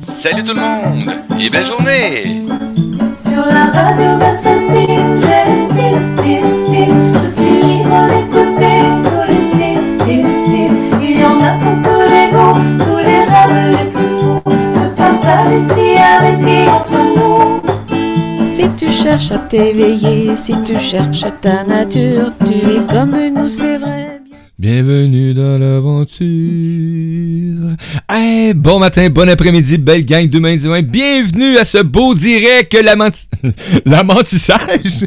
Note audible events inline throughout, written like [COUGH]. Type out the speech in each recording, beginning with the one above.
Salut tout le monde et belle journée Sur la radio, bah, style, style, style, style. Je suis libre d'écouter tous les styles, styles, styles. Il y en a pour tous les goûts, tous les rêves les plus fous. Se partage ici avec entre nous. Si tu cherches à t'éveiller, si tu cherches ta nature, tu es comme nous, c'est vrai. Bienvenue dans l'aventure. Hey, bon matin, bon après-midi, belle gang de main Bienvenue à ce beau direct l'amenti... [LAUGHS] l'amantissage. [LAUGHS]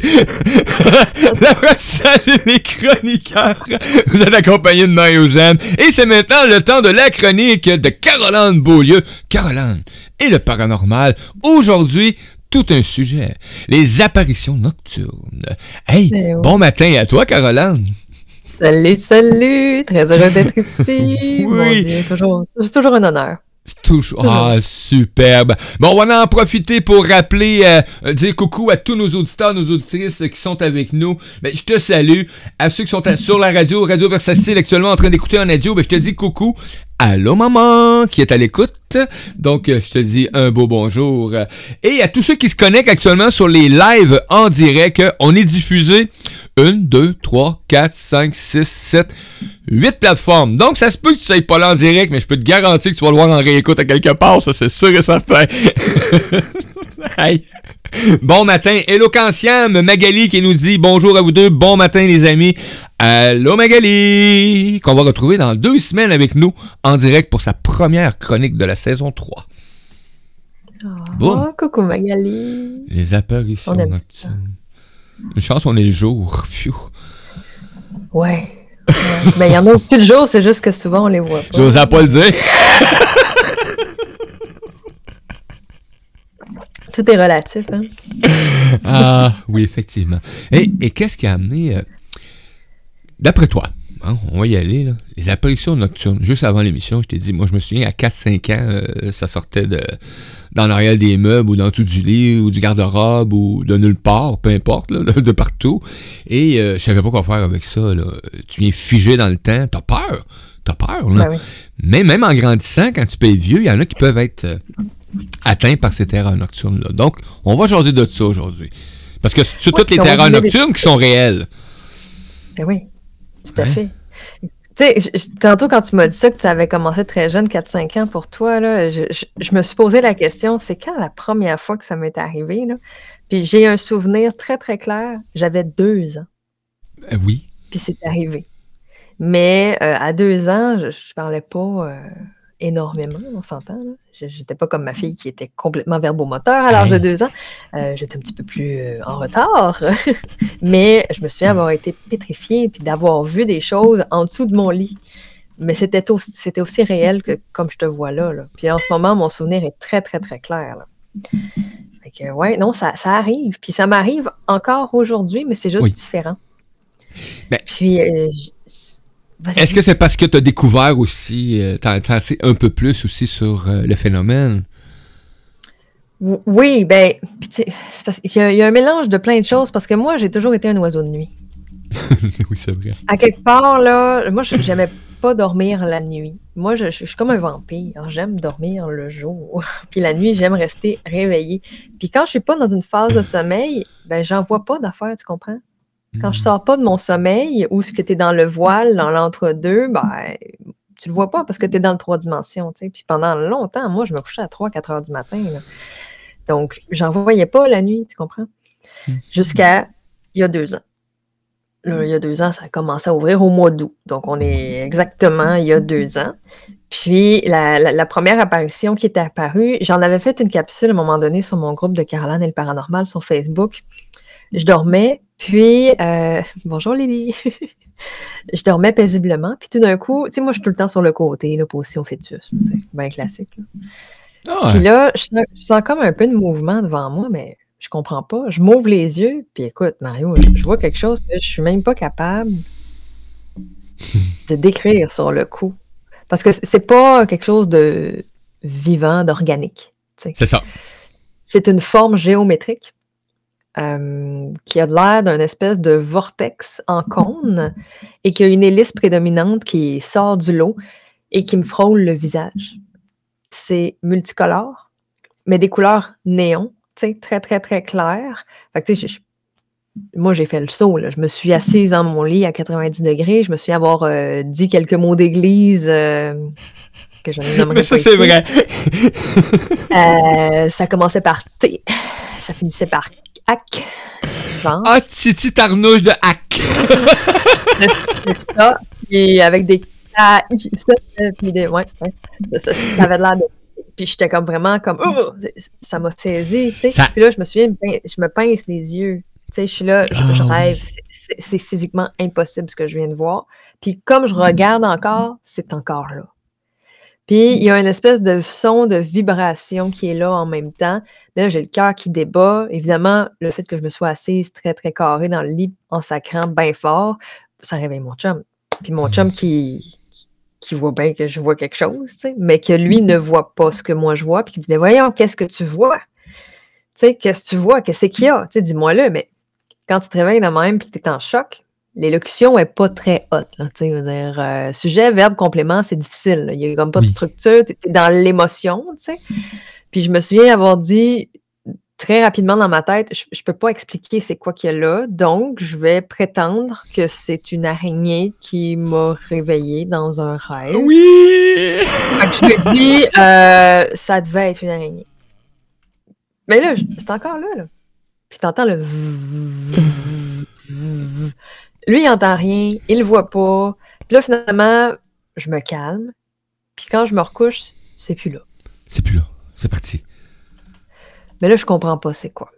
l'apprentissage des chroniqueurs. Vous êtes accompagné de Mario Jeanne. Et c'est maintenant le temps de la chronique de Caroline Beaulieu. Caroline et le paranormal. Aujourd'hui, tout un sujet. Les apparitions nocturnes. Hey, Eh oui. bon matin à toi, Caroline. Salut, salut! Très heureux d'être ici. [LAUGHS] Mon Oui. Dieu, toujours, c'est toujours un honneur. C'est Toujours. Ah, superbe. Bon, on va en profiter pour rappeler, euh, dire coucou à tous nos auditeurs, nos auditrices qui sont avec nous. Ben, je te salue. À ceux qui sont à- sur la radio, Radio Versatile, actuellement en train d'écouter en audio, ben, je te dis coucou. Allô, maman, qui est à l'écoute. Donc, euh, je te dis un beau bonjour. Et à tous ceux qui se connectent actuellement sur les lives en direct, on est diffusé 1, 2, 3, 4, 5, 6, 7, 8 plateformes. Donc, ça se peut que tu sois pas là en direct, mais je peux te garantir que tu vas le voir en réécoute à quelque part, ça c'est sûr et certain. [LAUGHS] Hey. Bon matin, Canciam, Magali qui nous dit bonjour à vous deux, bon matin les amis. Allô Magali, qu'on va retrouver dans deux semaines avec nous en direct pour sa première chronique de la saison 3. Boum. Oh, coucou Magali. Les apparitions nocturnes. Une chance, on est le jour. Phew. Ouais. ouais. Mais il y en a aussi le jour, c'est juste que souvent on les voit pas. J'osais pas le dire. Tout est relatif, hein? Ah, oui, effectivement. Et, et qu'est-ce qui a amené, euh, d'après toi, on va y aller, là, les apparitions nocturnes, juste avant l'émission, je t'ai dit, moi je me souviens, à 4-5 ans, euh, ça sortait de dans l'arrière des meubles ou dans tout du lit ou du garde-robe ou de nulle part, peu importe, là, de, partout. Et euh, je savais pas quoi faire avec ça. Là. Tu viens figé dans le temps, t'as peur. T'as peur, là. Ben oui. Mais même en grandissant, quand tu peux être vieux, il y en a qui peuvent être euh, atteints par ces terreurs nocturnes-là. Donc, on va jaser de ça aujourd'hui. Parce que c'est toutes les terreurs des- nocturnes qui sont réelles. Ben oui, tout à fait. Tu sais, tantôt quand tu m'as dit ça, que tu avais commencé très jeune, 4-5 ans pour toi, là, je, je- je me suis posé la question, c'est quand la première fois que ça m'est arrivé? Là? Puis j'ai un souvenir très, très clair. J'avais deux ans. Euh, oui. Puis c'est arrivé. Mais euh, à deux ans, je, je parlais pas euh, énormément, on s'entend. J'étais pas comme ma fille qui était complètement verbomoteur à l'âge de deux ans. Euh, J'étais un petit peu plus euh, en retard. [LAUGHS] Mais je me souviens avoir été pétrifiée puis d'avoir vu des choses en dessous de mon lit. Mais c'était aussi, aussi réel que comme je te vois là, là. Puis en ce moment, mon souvenir est très, très, très clair. Là. Fait que, ouais, non, ça, ça arrive. Puis ça m'arrive encore aujourd'hui, mais c'est juste Oui. différent. Ben, Puis, euh. Est-ce que c'est parce que tu as découvert aussi, euh, t'en sais un peu plus aussi sur euh, le phénomène? Oui, ben, tu qu'il y, il y a un mélange de plein de choses parce que moi, j'ai toujours été un oiseau de nuit. [LAUGHS] oui, c'est vrai. À quelque part, là, moi, je j'aimais pas dormir la nuit. Moi, je, je- je suis comme un vampire. J'aime dormir le jour. [LAUGHS] Puis la nuit, j'aime rester réveillée. Puis quand je suis pas dans une phase de sommeil, ben, j'en vois pas d'affaires, tu comprends? Quand je sors pas de mon sommeil ou ce que tu es dans le voile, dans l'entre-deux, ben, tu le vois pas parce que tu es dans le trois dimensions. Puis pendant longtemps, moi, je me couchais à 3-4 heures du matin. là. Donc, j'en voyais pas la nuit, tu comprends? Jusqu'à il y a deux ans. Là, il y a deux ans, ça a commencé à ouvrir au mois d'août. Donc, on est exactement il y a deux ans. Puis, la, la- la première apparition qui était apparue, j'en avais fait une capsule à un moment donné sur mon groupe de Caroline et le paranormal sur Facebook. Je dormais, puis... euh, bonjour Lily! [LAUGHS] je dormais paisiblement, puis tout d'un coup, tu sais, moi, je suis tout le temps sur le côté, là, position fœtus. Bien classique. là. Ah, Puis là, je sens, je sens comme un peu de mouvement devant moi, mais je comprends pas. Je m'ouvre les yeux, puis écoute, Mario, je, je vois quelque chose que je suis même pas capable [LAUGHS] de décrire sur le coup. Parce que c'est pas quelque chose de vivant, d'organique. c'est ça. C'est une forme géométrique euh, qui a l'air d'un espèce de vortex en cône et qui a une hélice prédominante qui sort du lot et qui me frôle le visage. c'est multicolore, mais des couleurs néon, très, très, très claires. Fait que, tu sais, je- je- moi, j'ai fait le saut. Là. Je me suis assise dans mon lit à 90 degrés. Je me suis avoir euh, dit quelques mots d'église euh, que je ne Mais ça, c'est vrai. Euh, ça commençait par T, ça finissait par Genre, Ah, Titi Tarnouche de hack. c'est ça. Puis avec des KI, ça, puis des. Ouais, ouais. Ça, avait l'air de. Puis j'étais comme vraiment comme. Oh! Ça m'a saisi, tu sais. Ça- Puis là, je me souviens, je me pince les yeux. Tu sais, je suis là, je, Ah, rêve. C'est physiquement impossible ce que je viens de voir. Puis comme je regarde encore, c'est encore là. Puis il y a une espèce de son de vibration qui est là en même temps. Mais là, j'ai le cœur qui débat. Évidemment, le fait que je me sois assise très, très carrée dans le lit en sacrant bien fort, ça réveille mon chum. Puis mon chum qui, voit bien que je vois quelque chose, mais que lui ne voit pas ce que moi je vois, puis qui dit Mais voyons, qu'est-ce que tu vois? Tu sais, qu'est-ce que tu vois? Qu'est-ce qu'il y a? Tu dis-moi-le, mais quand tu te réveilles de même puis que tu es en choc, l'élocution est pas très haute. Là, veux dire, euh, sujet, verbe, complément, c'est difficile. là. Il n'y a comme pas de structure, tu es dans l'émotion, tu sais. Puis je me souviens avoir dit très rapidement dans ma tête, je, je peux pas expliquer c'est quoi qu'il y a là, donc je vais prétendre que c'est une araignée qui m'a réveillée dans un rêve. Oui! Je me dis, euh, ça devait être une araignée. Mais là, c'est encore là, là. Puis t'entends le... Lui, il entend rien, il le voit pas. Puis là, finalement, je me calme. Puis quand je me recouche, c'est plus là. C'est plus là. C'est parti. Mais là, je comprends pas c'est quoi.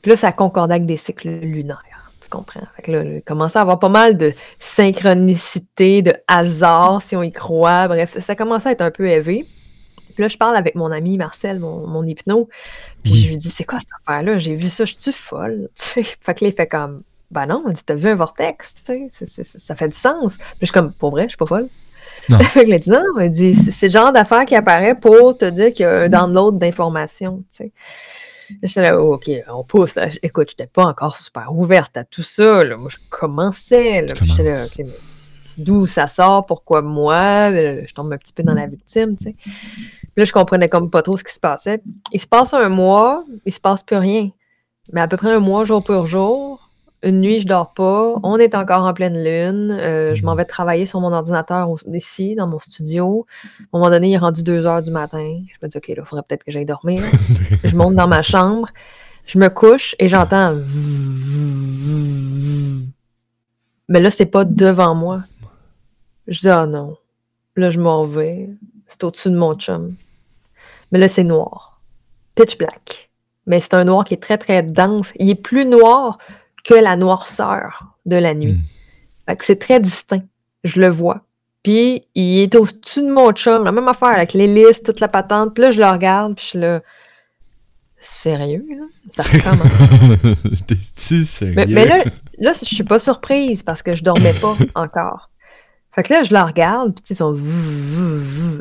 Puis là, ça concordait avec des cycles lunaires. Tu comprends? Fait que là, j'ai commencé à avoir pas mal de synchronicité, de hasard, si on y croit. Bref, ça commençait à être un peu élevé. Puis là, je parle avec mon ami Marcel, mon, mon hypno. Puis Oui. je lui dis, c'est quoi cette affaire-là? J'ai vu ça, je suis folle? [LAUGHS] Fait que là, il fait comme, ben non, dit, t'as vu un vortex? Tu sais? Ça fait du sens. Puis je suis comme, pour vrai, je suis pas folle. Non. [LAUGHS] fait que dit, non, il dit, c'est le genre d'affaire qui apparaît pour te dire qu'il y a un download d'informations. Tu sais? J'étais là, oh, OK, on pousse. là. Écoute, j'étais pas encore super ouverte à tout ça. Là. Moi, je commençais. Là. Tu J'étais là. OK, mais d'où ça sort, pourquoi moi? Euh, Je tombe un petit peu dans la victime, tu sais. Puis Là, je comprenais comme pas trop ce qui se passait. Il se passe un mois, il se passe plus rien. Mais à peu près un mois, jour pour jour, une nuit, je dors pas. On est encore en pleine lune. euh, je m'en vais travailler sur mon ordinateur ici, dans mon studio. À un moment donné, il est rendu 2 heures du matin. Je me dis, OK, là, il faudrait peut-être que j'aille dormir. [LAUGHS] je monte dans ma chambre. Je me couche et j'entends. Mais là, c'est pas devant moi. Je dis, ah non. Là, je m'en vais. C'est au-dessus de mon chum. Mais là, c'est noir. Pitch black. Mais c'est un noir qui est très, très dense. Il est plus noir que la noirceur de la nuit. Mm. Fait que c'est très distinct. Je le vois. Puis, il est au-dessus de mon chum. La même affaire avec l'hélice, toute la patente. Puis là, je le regarde. Puis je suis là. Sérieux, là? Ça ressemble à [LAUGHS] T'es-tu sérieux? mais, mais là, là, je suis pas surprise parce que je dormais pas [LAUGHS] encore. Fait que là, je la regarde, puis ils sont...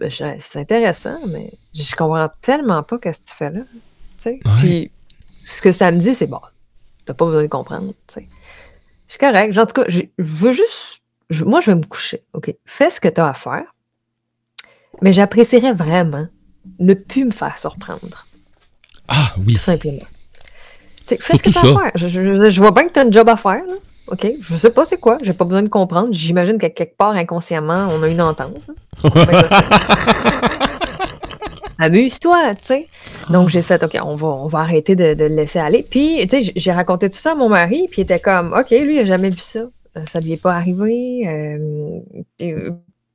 C'est intéressant, mais je comprends tellement pas qu'est-ce que tu fais là. Puis ce que ça me dit, c'est bon, t'as pas besoin de comprendre. tu. Je suis correct. En tout cas, je veux juste. je- moi, je vais me coucher. OK? Fais ce que tu as à faire. Mais j'apprécierais vraiment ne plus me faire surprendre Ah oui. tout simplement. Tu Fais ce que t'as ça. à faire. Je, je- je vois bien que tu as un job à faire. Là. OK? Je sais pas c'est quoi. J'ai pas besoin de comprendre. J'imagine qu'à quelque part, inconsciemment, on a une entente. [LAUGHS] Amuse-toi, tu sais. Donc, j'ai fait, OK, on va, on va arrêter de, de le laisser aller. Puis, tu sais, j'ai raconté tout ça à mon mari, puis il était comme, OK, lui, il a jamais vu ça. Euh, Ça lui est pas arrivé. euh, puis,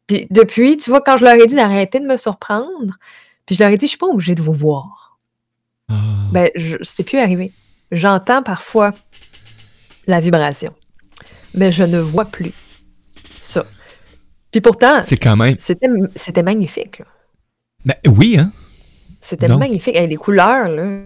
puis depuis, tu vois, quand je leur ai dit d'arrêter de me surprendre, puis je leur ai dit, je suis pas obligée de vous voir. Ah. Ben, c'est plus arrivé. J'entends parfois la vibration, mais je ne vois plus ça. Puis pourtant, c'était magnifique. là. Ben oui, hein? C'était Donc- magnifique. Hey, les couleurs, là.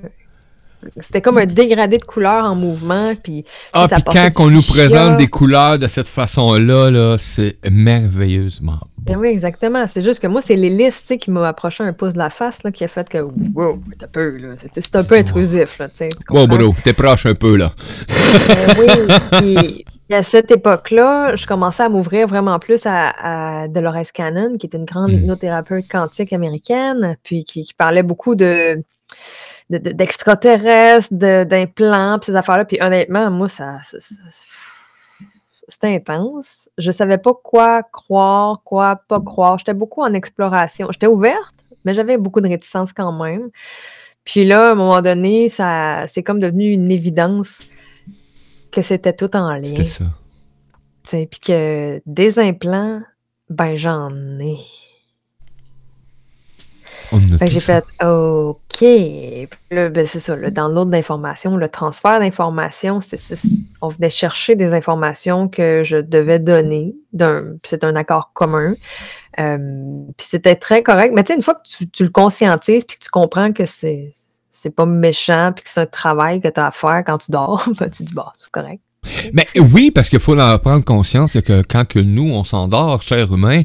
C'était comme un dégradé de couleurs en mouvement. Puis, Ah, puis quand on nous présente des couleurs de cette façon-là, là, c'est merveilleusement beau. Ben oui, exactement. C'est juste que moi, c'est l'hélice qui m'a approché un pouce de la face là, qui a fait que wow, t'as peu, C'est un peu intrusif, là, tu Wow, bro, t'es proche un peu, là. Ben oui. [LAUGHS] puis- Et à cette époque-là, je commençais à m'ouvrir vraiment plus à, à Dolores Cannon, qui est une grande Mm. hypnothérapeute quantique américaine, puis qui, qui parlait beaucoup de de- de- d'extraterrestres, de, d'implants, puis ces affaires-là. Puis honnêtement, moi, ça- c'était intense. Je savais pas quoi croire, quoi pas croire. J'étais beaucoup en exploration. J'étais ouverte, mais j'avais beaucoup de réticence quand même. Puis là, à un moment donné, ça, c'est comme devenu une évidence que c'était tout en lien. C'était ça. Puis que des implants, ben j'en ai. Fait que j'ai fait OK. Là, ben, c'est ça, le download d'informations, le transfert d'informations, c'est, c'est- on venait chercher des informations que je devais donner. D'un, c'est un accord commun. Euh, puis c'était très correct. Mais tu sais, une fois que tu, tu le conscientises puis que tu comprends que c'est, c'est pas méchant puis que c'est un travail que tu as à faire quand tu dors, [LAUGHS] ben, tu dis, bah, c'est correct. Mais oui, parce qu'il faut en prendre conscience c'est que quand que nous, on s'endort, cher humain,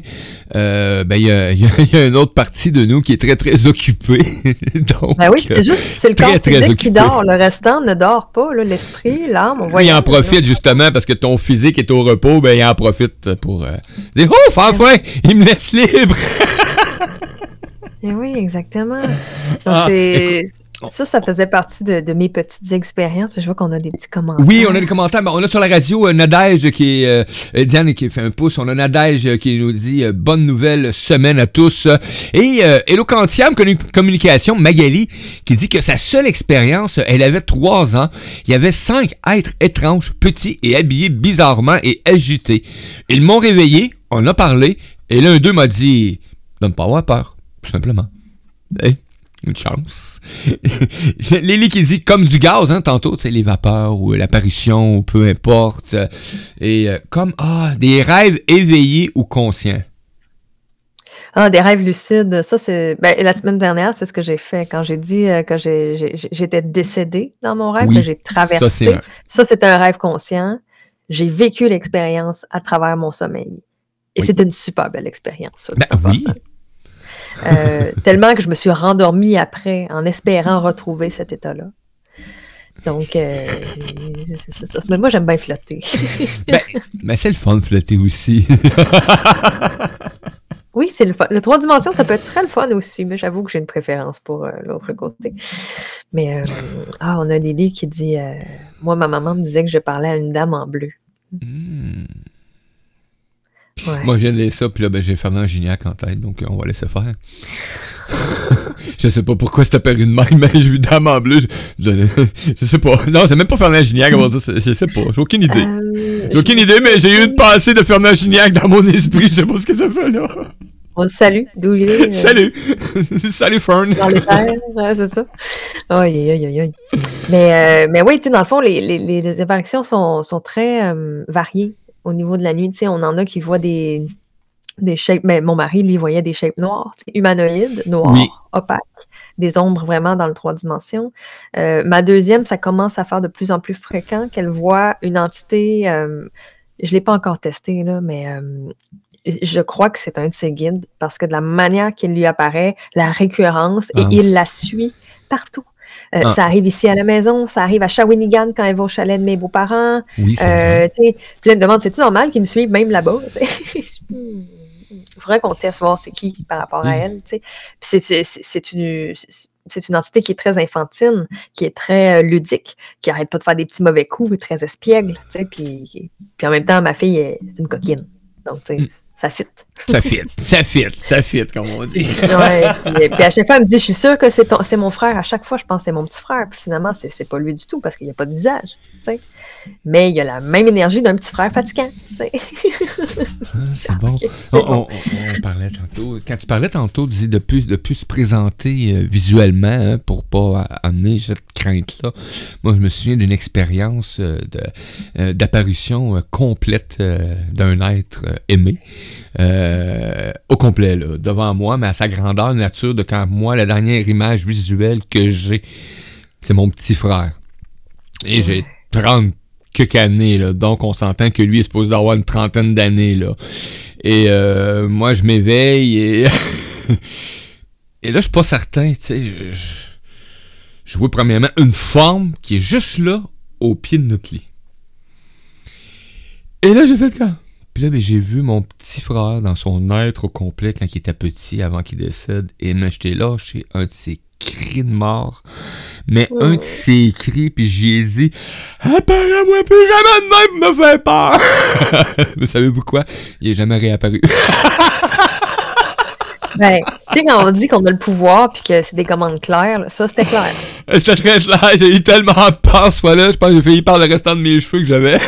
euh, ben, il y a, [LAUGHS] il y a- il y a une autre partie de nous qui est très, très occupée. [LAUGHS] Donc, Ben oui, c'est juste, c'est le très, corps très physique qui dort. Le restant ne dort pas. là. L'esprit, l'âme, on il voyage, en profite justement parce que ton physique est au repos, ben il en profite pour euh, dire « Ouf, enfin, il me laisse libre! Eh oui, exactement. Donc, Ah, c'est- ça, ça faisait partie de, de mes petites expériences. Je vois qu'on a des petits commentaires. Oui, on a des commentaires. On a sur la radio euh, Nadège qui est... euh, Diane qui fait un pouce. On a Nadège euh, qui nous dit euh, Bonne nouvelle semaine à tous ». Et euh, Commu- Communication, Magali, qui dit que sa seule expérience, elle avait trois ans. Il y avait cinq êtres étranges, petits et habillés bizarrement et agités. Ils m'ont réveillé, on a parlé, et l'un d'eux m'a dit « De ne pas avoir peur, tout simplement. Hey, une chance. [LAUGHS] Lily qui dit comme du gaz, hein, tantôt, tu sais, les vapeurs ou l'apparition ou peu importe. Et euh, comme, ah, des rêves éveillés ou conscients. Ah, des rêves lucides. Ça, c'est. Ben, la semaine dernière, c'est ce que j'ai fait. Quand j'ai dit euh, que j'étais décédée dans mon rêve, Oui, que j'ai traversé. Ça, c'est un- rêve conscient. J'ai vécu l'expérience à travers mon sommeil. Et Oui. c'était une super belle expérience. ça, Ben en oui. Euh, [LAUGHS] tellement que je me suis rendormie après en espérant retrouver cet état-là. Donc, euh, c'est ça. Mais moi, j'aime bien flotter. [LAUGHS] Ben, mais c'est le fun de flotter aussi. [LAUGHS] oui, c'est le fun. Le trois dimensions, ça peut être très le fun aussi, mais j'avoue que j'ai une préférence pour euh, l'autre côté. Mais, euh, ah, on a Lily qui dit euh, Moi, ma maman me disait que je parlais à une dame en bleu. Hmm. Ouais. Moi, je viens de lire ça, puis là, ben, j'ai Fernand Gignac en tête, donc euh, on va laisser faire. [LAUGHS] je sais pas pourquoi c'est apparu de même, mais j'ai vu Dame en bleu. Je, je- [LAUGHS] je sais pas. Non, c'est même pas Fernand Gignac, on va dire, je sais pas. J'ai aucune idée. Euh, J'ai aucune idée, mais j'ai eu une pensée de Fernand Gignac dans mon esprit. Je sais pas ce que ça fait là. On le salue, d'où il est. euh, Salut! [LAUGHS] Salut Fern! Dans les terres, ouais, c'est ça. Aïe, aïe, aïe, aïe. Mais, euh, mais oui, tu sais, dans le fond, les, les, sont, sont très variées au niveau de la nuit. Tu sais, on en a qui voient des, des shapes. Mais mon mari, lui, voyait des shapes noires, humanoïdes, noirs, Oui. opaques, des ombres vraiment dans le trois dimensions. Euh, ma deuxième, ça commence à faire de plus en plus fréquent qu'elle voit une entité. euh, je ne l'ai pas encore testé, là, mais euh, je crois que c'est un de ses guides parce que de la manière qu'il lui apparaît, la récurrence, et Ah, il la suit partout. Euh, Ah. Ça arrive ici à la maison, ça arrive à Shawinigan quand elle va au chalet de mes beaux-parents. Oui. Euh, puis là, elle me demande, c'est-tu normal qu'ils me suivent même là-bas? [LAUGHS] Il faudrait qu'on teste voir c'est qui par rapport à elle. tu sais. Puis c'est- c'est c'est une, c'est une entité qui est très infantine, qui est très euh, ludique, qui arrête pas de faire des petits mauvais coups, et très espiègle. tu sais, Puis, puis en même temps, ma fille, c'est une coquine. Donc, tu sais, Mm. ça fit. Ça fit, ça fit, ça fit, comme on dit. [LAUGHS] Ouais, puis, puis à chaque fois, elle me dit, je suis sûre que c'est ton- c'est mon frère. À chaque fois, je pense que c'est mon petit frère. Puis finalement, c'est c'est pas lui du tout parce qu'il n'y a pas de visage. Mais il a la même énergie d'un petit frère fatigant. Ah, c'est bon. [LAUGHS] C'est On, bon. on- on parlait tantôt. Quand tu parlais tantôt, tu disais de plus, de plus se présenter euh, visuellement hein, pour pas amener cette crainte-là. Moi, je me souviens d'une expérience euh, de, euh, d'apparition complète d'un être aimé. euh, au complet, devant moi, mais à sa grandeur nature de quand moi, la dernière image visuelle que j'ai, c'est mon petit frère. Et j'ai 30 quelques années, là, donc on s'entend que lui est supposé d'avoir une trentaine d'années. Et euh, moi, je m'éveille et... [LAUGHS] et là, je suis pas certain, tu je, vois premièrement une forme qui est juste là, au pied de notre lit. Et là, j'ai fait quoi? Puis là, ben, j'ai vu mon petit frère dans son être au complet quand il était petit, avant qu'il décède. Et moi, j'étais là, chez un de ses cris de mort. Mais un de ses cris, puis j'y ai dit Apparais-moi plus jamais de même, me fait peur! [LAUGHS] Vous savez pourquoi? Il est jamais réapparu. [LAUGHS] Ben, tu sais, quand on dit qu'on a le pouvoir puis que c'est des commandes claires, là, ça, c'était clair. [LAUGHS] C'était très clair, j'ai eu tellement peur ce fois-là, je pense que j'ai failli perdre le restant de mes cheveux que j'avais.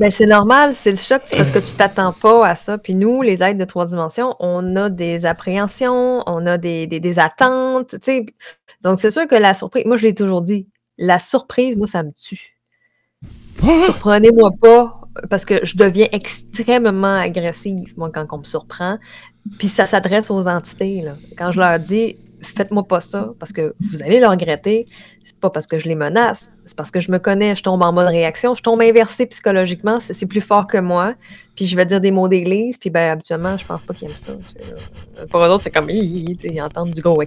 Ben, c'est normal, c'est le choc parce que tu [CLEARS THROAT] t'attends pas à ça. Puis nous, les êtres de trois dimensions, on a des appréhensions, on a des, des, des attentes. Donc, c'est sûr que la surprise, moi, je l'ai toujours dit, la surprise, moi, ça me tue. Surprenez-moi pas, parce que je deviens extrêmement agressive, moi, quand on me surprend. Puis ça s'adresse aux entités, là. Quand je leur dis, faites-moi pas ça, parce que vous allez le regretter, c'est pas parce que je les menace, c'est parce que je me connais, je tombe en mode réaction, je tombe inversé psychologiquement, c'est plus fort que moi, puis je vais dire des mots d'église, puis ben habituellement, je pense pas qu'ils aiment ça. C'est- Pour eux autres, c'est comme, ils entendent du gros.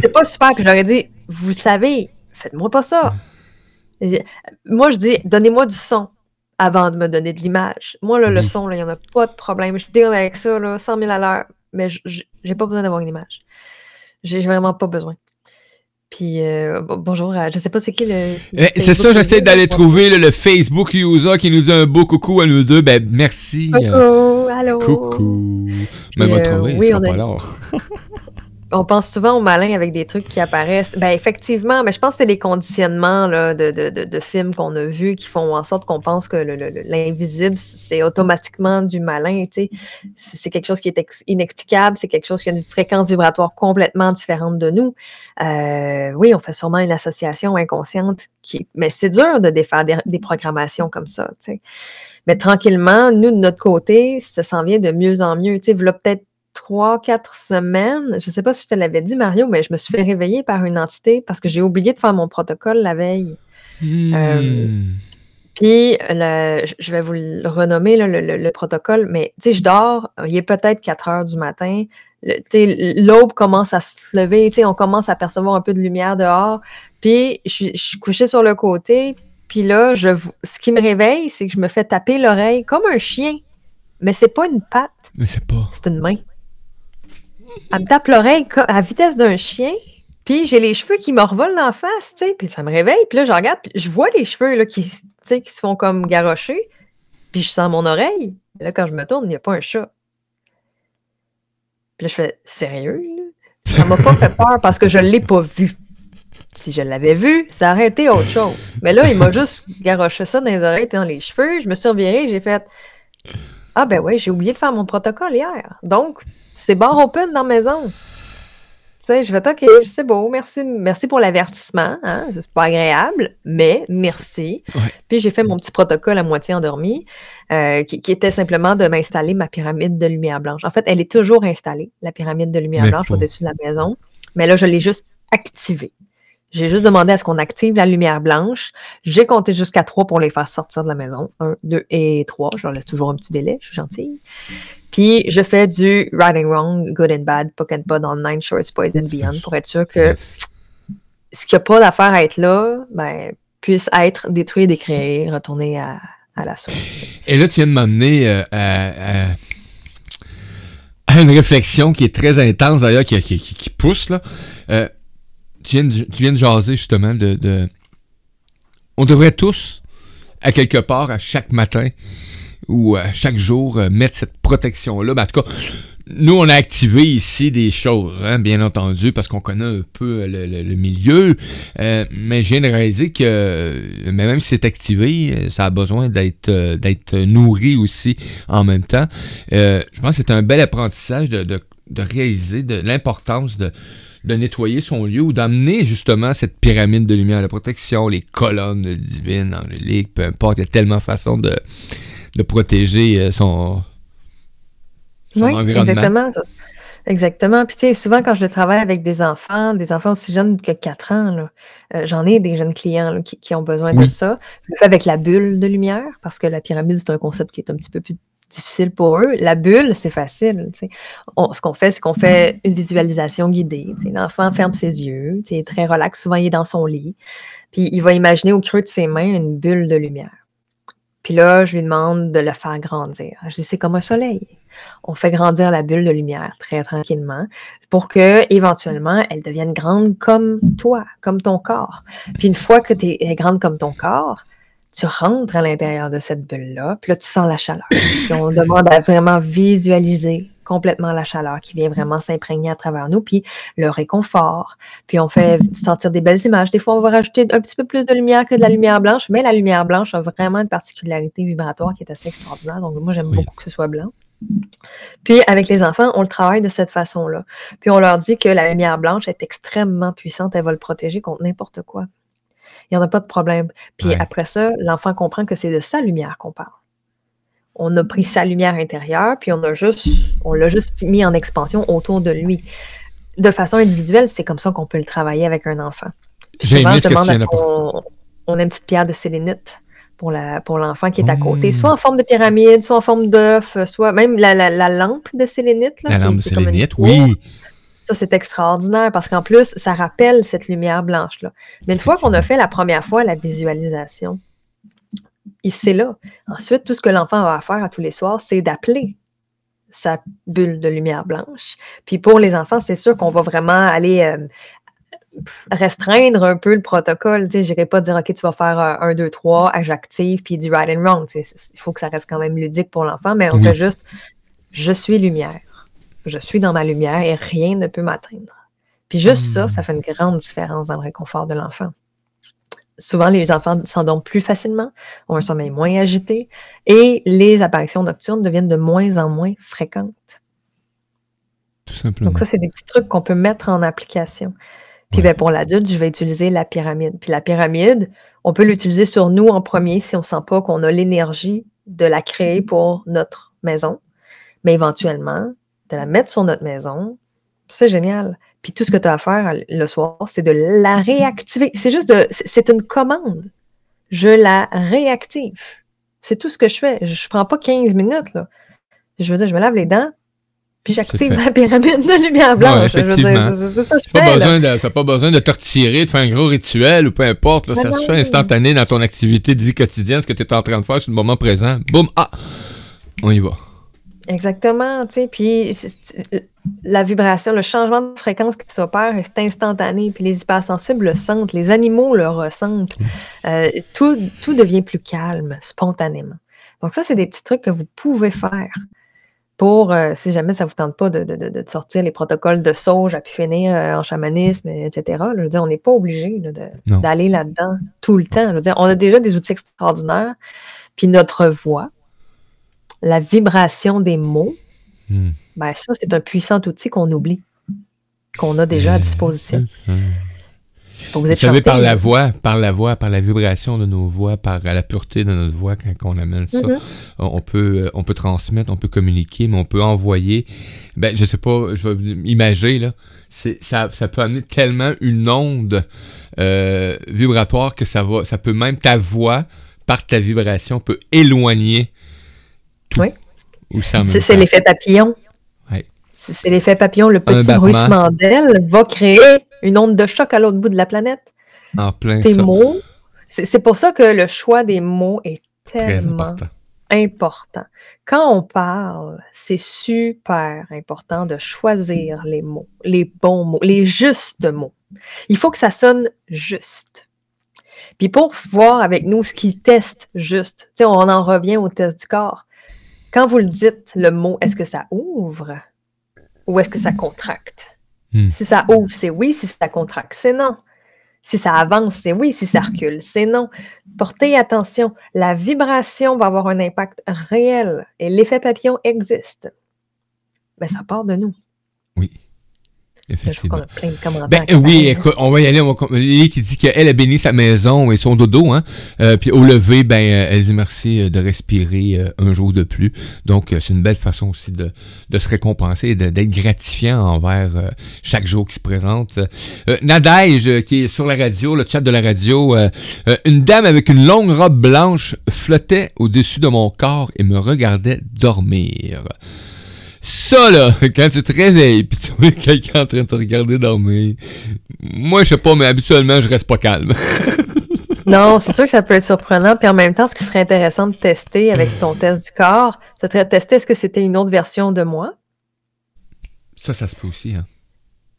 C'est pas super, puis je leur ai dit, vous savez, faites-moi pas ça. Moi, je dis, donnez-moi du son avant de me donner de l'image. Moi, là, le son, il n'y en a pas de problème. Je deal avec ça, là, 100 000 à l'heure, mais j'ai pas besoin d'avoir une image. J'ai vraiment pas besoin. Puis, euh, bon- bonjour, à- je sais pas c'est qui le. Eh, c'est ça, j'essaie d'aller trouver le Facebook user qui nous dit un beau coucou à nous deux. Ben, merci. euh, Coucou, allô. Coucou. Puis, Mais m'a euh, trouvé, oui, on a- pas là. [LAUGHS] On pense souvent aux malins avec des trucs qui apparaissent. Ben effectivement, mais je pense que c'est les conditionnements de, films qu'on a vus qui font en sorte qu'on pense que le- le- le- l'invisible, c'est automatiquement du malin. C'est quelque chose qui est ex- inexplicable, c'est quelque chose qui a une fréquence vibratoire complètement différente de nous. Euh, oui, on fait sûrement une association inconsciente, qui, mais c'est dur de défaire des, programmations comme ça. Mais tranquillement, nous, de notre côté, ça s'en vient de mieux en mieux. Tu peut-être trois, quatre semaines, je ne sais pas si je te l'avais dit, Mario, mais je me suis fait réveiller par une entité parce que j'ai oublié de faire mon protocole la veille. Euh, Hmm. Puis, le- je- vais vous le renommer, là, le, le- le protocole, mais tu sais, je dors, euh, il est peut-être 4 heures du matin. L'aube commence à se lever, tu sais, on commence à percevoir un peu de lumière dehors. Puis, je suis, je suis couchée sur le côté. Puis là, je, ce qui me réveille, c'est que je me fais taper l'oreille comme un chien. Mais c'est pas une patte, Mais c'est pas. c'est une main. Elle me tape l'oreille à la vitesse d'un chien. Puis j'ai les cheveux qui me revolent d'en face, tu sais. Puis ça me réveille. Puis là, je regarde, puis je vois les cheveux là, qui, qui se font comme garrocher. Puis je sens mon oreille. Puis là, quand je me tourne, il n'y a pas un chat. Puis là, je fais sérieux, là? Ça m'a pas fait peur parce que je l'ai pas vu. Si je l'avais vu, ça aurait été autre chose. Mais là, il m'a juste garoché ça dans les oreilles et dans les cheveux. Je me suis revirée, j'ai fait Ah ben oui, j'ai oublié de faire mon protocole hier. Donc, c'est bar open dans la maison. Tu sais, je vais OK, c'est beau, merci, merci pour l'avertissement. Hein? C'est pas agréable, mais merci. Ouais. Puis j'ai fait mon petit protocole à moitié endormi, euh, qui, qui était simplement de m'installer ma pyramide de lumière blanche. En fait, elle est toujours installée, la pyramide de lumière Mais blanche au-dessus de la maison. Mais là, je l'ai juste activée. J'ai juste demandé à ce qu'on active la lumière blanche. J'ai compté jusqu'à trois pour les faire sortir de la maison. Un, deux et trois. Je leur laisse toujours un petit délai. Je suis gentille. Puis, je fais du right and wrong, good and bad, poke and pas dans Nine Shorts, Poison Beyond pour être sûr que ce qui n'a pas d'affaire à être là, ben, puisse être détruit, décréé, retourner à, à la source. Et là, tu viens de m'amener euh, à, à- à une réflexion qui est très intense d'ailleurs, qui, qui, qui- qui pousse là. Euh, tu, viens de, tu viens de jaser justement de, de- On devrait tous, à quelque part, à chaque matin ou à chaque jour, euh, mettre cette protection-là. Ben, en tout cas, nous, on a activé ici des choses, hein, bien entendu, parce qu'on connaît un peu le, le- milieu. Euh, mais de réaliser que euh, même si c'est activé, euh, ça a besoin d'être euh, nourri aussi en même temps. Euh, je pense que c'est un bel apprentissage de, réaliser l'importance de, de nettoyer son lieu ou d'amener justement cette pyramide de lumière de protection, les colonnes divines, angéliques, peu importe, il y a tellement de façons de, de protéger euh, son, son Oui, environnement. exactement. Exactement. Puis, tu sais, souvent, quand je travaille avec des enfants, des enfants aussi jeunes que 4 ans, euh, j'en ai des jeunes clients là, qui, qui ont besoin de ça. Je le fais avec la bulle de lumière parce que la pyramide, c'est un concept qui est un petit peu plus difficile pour eux. La bulle, c'est facile. On- ce qu'on fait, c'est qu'on fait une visualisation guidée. L'enfant ferme ses yeux, tu sais, très relax. Souvent, il est dans son lit. Puis il va imaginer au creux de ses mains une bulle de lumière. Puis là, je lui demande de le faire grandir. Je dis, c'est comme un soleil. On fait grandir la bulle de lumière très tranquillement pour que, éventuellement, elle devienne grande comme toi, comme ton corps. Puis une fois que tu es grande comme ton corps, tu rentres à l'intérieur de cette bulle-là, puis là, tu sens la chaleur. Puis on demande à vraiment visualiser complètement la chaleur qui vient vraiment s'imprégner à travers nous, puis le réconfort. Puis on fait sentir des belles images. Des fois, on va rajouter un petit peu plus de lumière que de la lumière blanche, mais la lumière blanche a vraiment une particularité vibratoire qui est assez extraordinaire. Donc, moi, j'aime Oui. beaucoup que ce soit blanc. Puis, avec les enfants, on le travaille de cette façon-là. Puis, on leur dit que la lumière blanche est extrêmement puissante. Elle va le protéger contre n'importe quoi. Il n'y en a pas de problème. Puis Ouais. après ça, l'enfant comprend que c'est de sa lumière qu'on parle. On a pris sa lumière intérieure, puis on a juste, on l'a juste mis en expansion autour de lui. De façon individuelle, c'est comme ça qu'on peut le travailler avec un enfant. J'ai on que tu viens a une petite pierre de sélénite pour la- pour l'enfant qui est à côté, Mmh. soit en forme de pyramide, soit en forme d'œuf, soit même la, la- la lampe de sélénite. là, La lampe de sélénite, oui. Ça, c'est extraordinaire parce qu'en plus, ça rappelle cette lumière blanche-là. Mais une fois qu'on a fait la première fois la visualisation, il c'est là. Ensuite, tout ce que l'enfant a à faire à tous les soirs, c'est d'appeler sa bulle de lumière blanche. Puis pour les enfants, c'est sûr qu'on va vraiment aller euh, restreindre un peu le protocole. Je n'irai pas dire, OK, tu vas faire euh, 1, 2, 3, âge actif, puis du right and wrong. Il faut que ça reste quand même ludique pour l'enfant, mais on Oui. fait juste, je suis lumière. Je suis dans ma lumière et rien ne peut m'atteindre. Puis juste ça, ça fait une grande différence dans le réconfort de l'enfant. Souvent, les enfants s'endorment plus facilement, ont un sommeil moins agité et les apparitions nocturnes deviennent de moins en moins fréquentes. Tout simplement. Donc ça, c'est des petits trucs qu'on peut mettre en application. Puis Ouais. ben, pour l'adulte, je vais utiliser la pyramide. Puis la pyramide, on peut l'utiliser sur nous en premier si on ne sent pas qu'on a l'énergie de la créer pour notre maison. Mais éventuellement, de la mettre sur notre maison, c'est génial. Puis tout ce que tu as à faire le soir, c'est de la réactiver. C'est juste de. c'est- une commande. Je la réactive. C'est tout ce que je fais. Je ne prends pas 15 minutes. Là. Je veux dire, je me lave les dents, puis j'active ma pyramide de lumière blanche. je veux dire, effectivement. c'est ça que je Pas fais. là. besoin de, pas besoin de te retirer, de faire un gros rituel ou peu importe. Là, ça se fait instantané dans ton activité de vie quotidienne, ce que tu es en train de faire sur le moment présent. Boum, ah, on y va. Exactement, tu sais, puis la vibration, le changement de fréquence qui s'opère est instantané, puis les hypersensibles le sentent, les animaux le ressentent. Euh, tout, tout devient plus calme, spontanément. Donc ça, c'est des petits trucs que vous pouvez faire pour, euh, si jamais ça ne vous tente pas de, de- de- sortir les protocoles de sauge à pu finir euh, en chamanisme, etc. là, je veux dire, on n'est pas obligé d'aller là-dedans tout le temps. Je veux dire, on a déjà des outils extraordinaires, puis notre voix, la vibration des mots, Hmm. ben ça, c'est un puissant outil qu'on oublie, qu'on a déjà à disposition. Faut vous savez, par la voix, par la voix, par la vibration de nos voix, par la pureté de notre voix, quand on amène ça, Mhm. on on peut, euh, on peut transmettre, on peut communiquer, mais on peut envoyer. Ben, je sais pas, je vais imager là. Ça, ça peut amener tellement une onde euh, vibratoire que ça va, ça peut même ta voix, par ta vibration, peut éloigner. Oui. Ou ça C'est l'effet papillon. Ouais. C'est l'effet papillon. Le petit bruissement d'aile va créer une onde de choc à l'autre bout de la planète. En plein Tes ça. mots. C'est pour ça que le choix des mots est Très tellement important. important. Quand on parle, c'est super important de choisir les mots, les bons mots, les justes mots. Il faut que ça sonne juste. Puis pour voir avec nous ce qui teste juste, tu sais, on en revient au test du corps. Quand vous le dites, le mot, est-ce que ça ouvre ou est-ce que ça contracte? Hmm. Si ça ouvre, c'est oui. Si ça contracte, c'est non. Si ça avance, c'est oui. Si ça recule, c'est non. Portez attention, la vibration va avoir un impact réel et l'effet papillon existe. Mais ça part de nous. Oui. Effectivement. qu'on a plein de commentaires. Ben oui, écoute, on va y aller. On va... Lily qui dit qu'elle a béni sa maison et son dodo, hein. Euh, puis au lever, ben euh, elle dit merci euh, de respirer euh, un jour de plus. Donc c'est une belle façon aussi de, de se récompenser et d'être gratifiant envers euh, chaque jour qui se présente. Euh, Nadège qui est sur la radio, le chat de la radio, une dame avec une longue robe blanche flottait au-dessus de mon corps et me regardait dormir. Ça, là, [LAUGHS] quand tu te réveilles pis tu vois quelqu'un en train de te regarder dormir, moi, je sais pas, mais habituellement, je reste pas calme. [LAUGHS] Non, c'est sûr que ça peut être surprenant. Puis en même temps, ce qui serait intéressant de tester avec ton [SIGHS] test du corps, ça serait de tester est-ce que c'était une autre version de moi? Ça, ça se peut aussi, hein.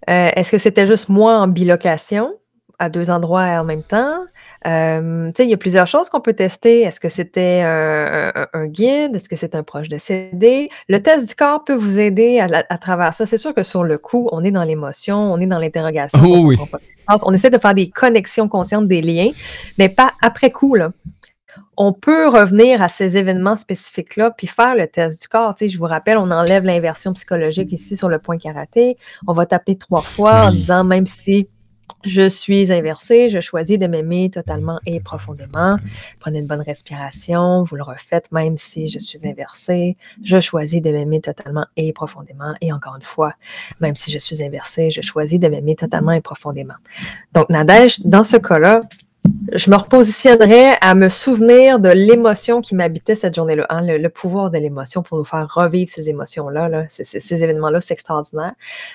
Euh, est-ce que c'était juste moi en bilocation? À deux endroits en même temps? Euh, il y a plusieurs choses qu'on peut tester. Est-ce que c'était un, un- un guide? Est-ce que c'est un proche décédé? Le test du corps peut vous aider à, travers ça. C'est sûr que sur le coup, on est dans l'émotion, on est dans l'interrogation. Oh on oui. On essaie de faire des connexions conscientes, des liens, mais pas après coup, là. On peut revenir à ces événements spécifiques-là puis faire le test du corps. Tu sais, je vous rappelle, on enlève l'inversion psychologique ici sur le point karaté. On va taper trois fois en disant même si je suis inversé, je choisis de m'aimer totalement et profondément. Prenez une bonne respiration, vous le refaites même si je suis inversé. Je choisis de m'aimer totalement et profondément. Et encore une fois, même si je suis inversé, je choisis de m'aimer totalement et profondément. Donc, Nadège, dans ce cas-là, je me repositionnerais à me souvenir de l'émotion qui m'habitait cette journée-là, hein, le, le pouvoir de l'émotion pour nous faire revivre ces émotions-là, là, ces, ces- ces événements-là, c'est extraordinaire.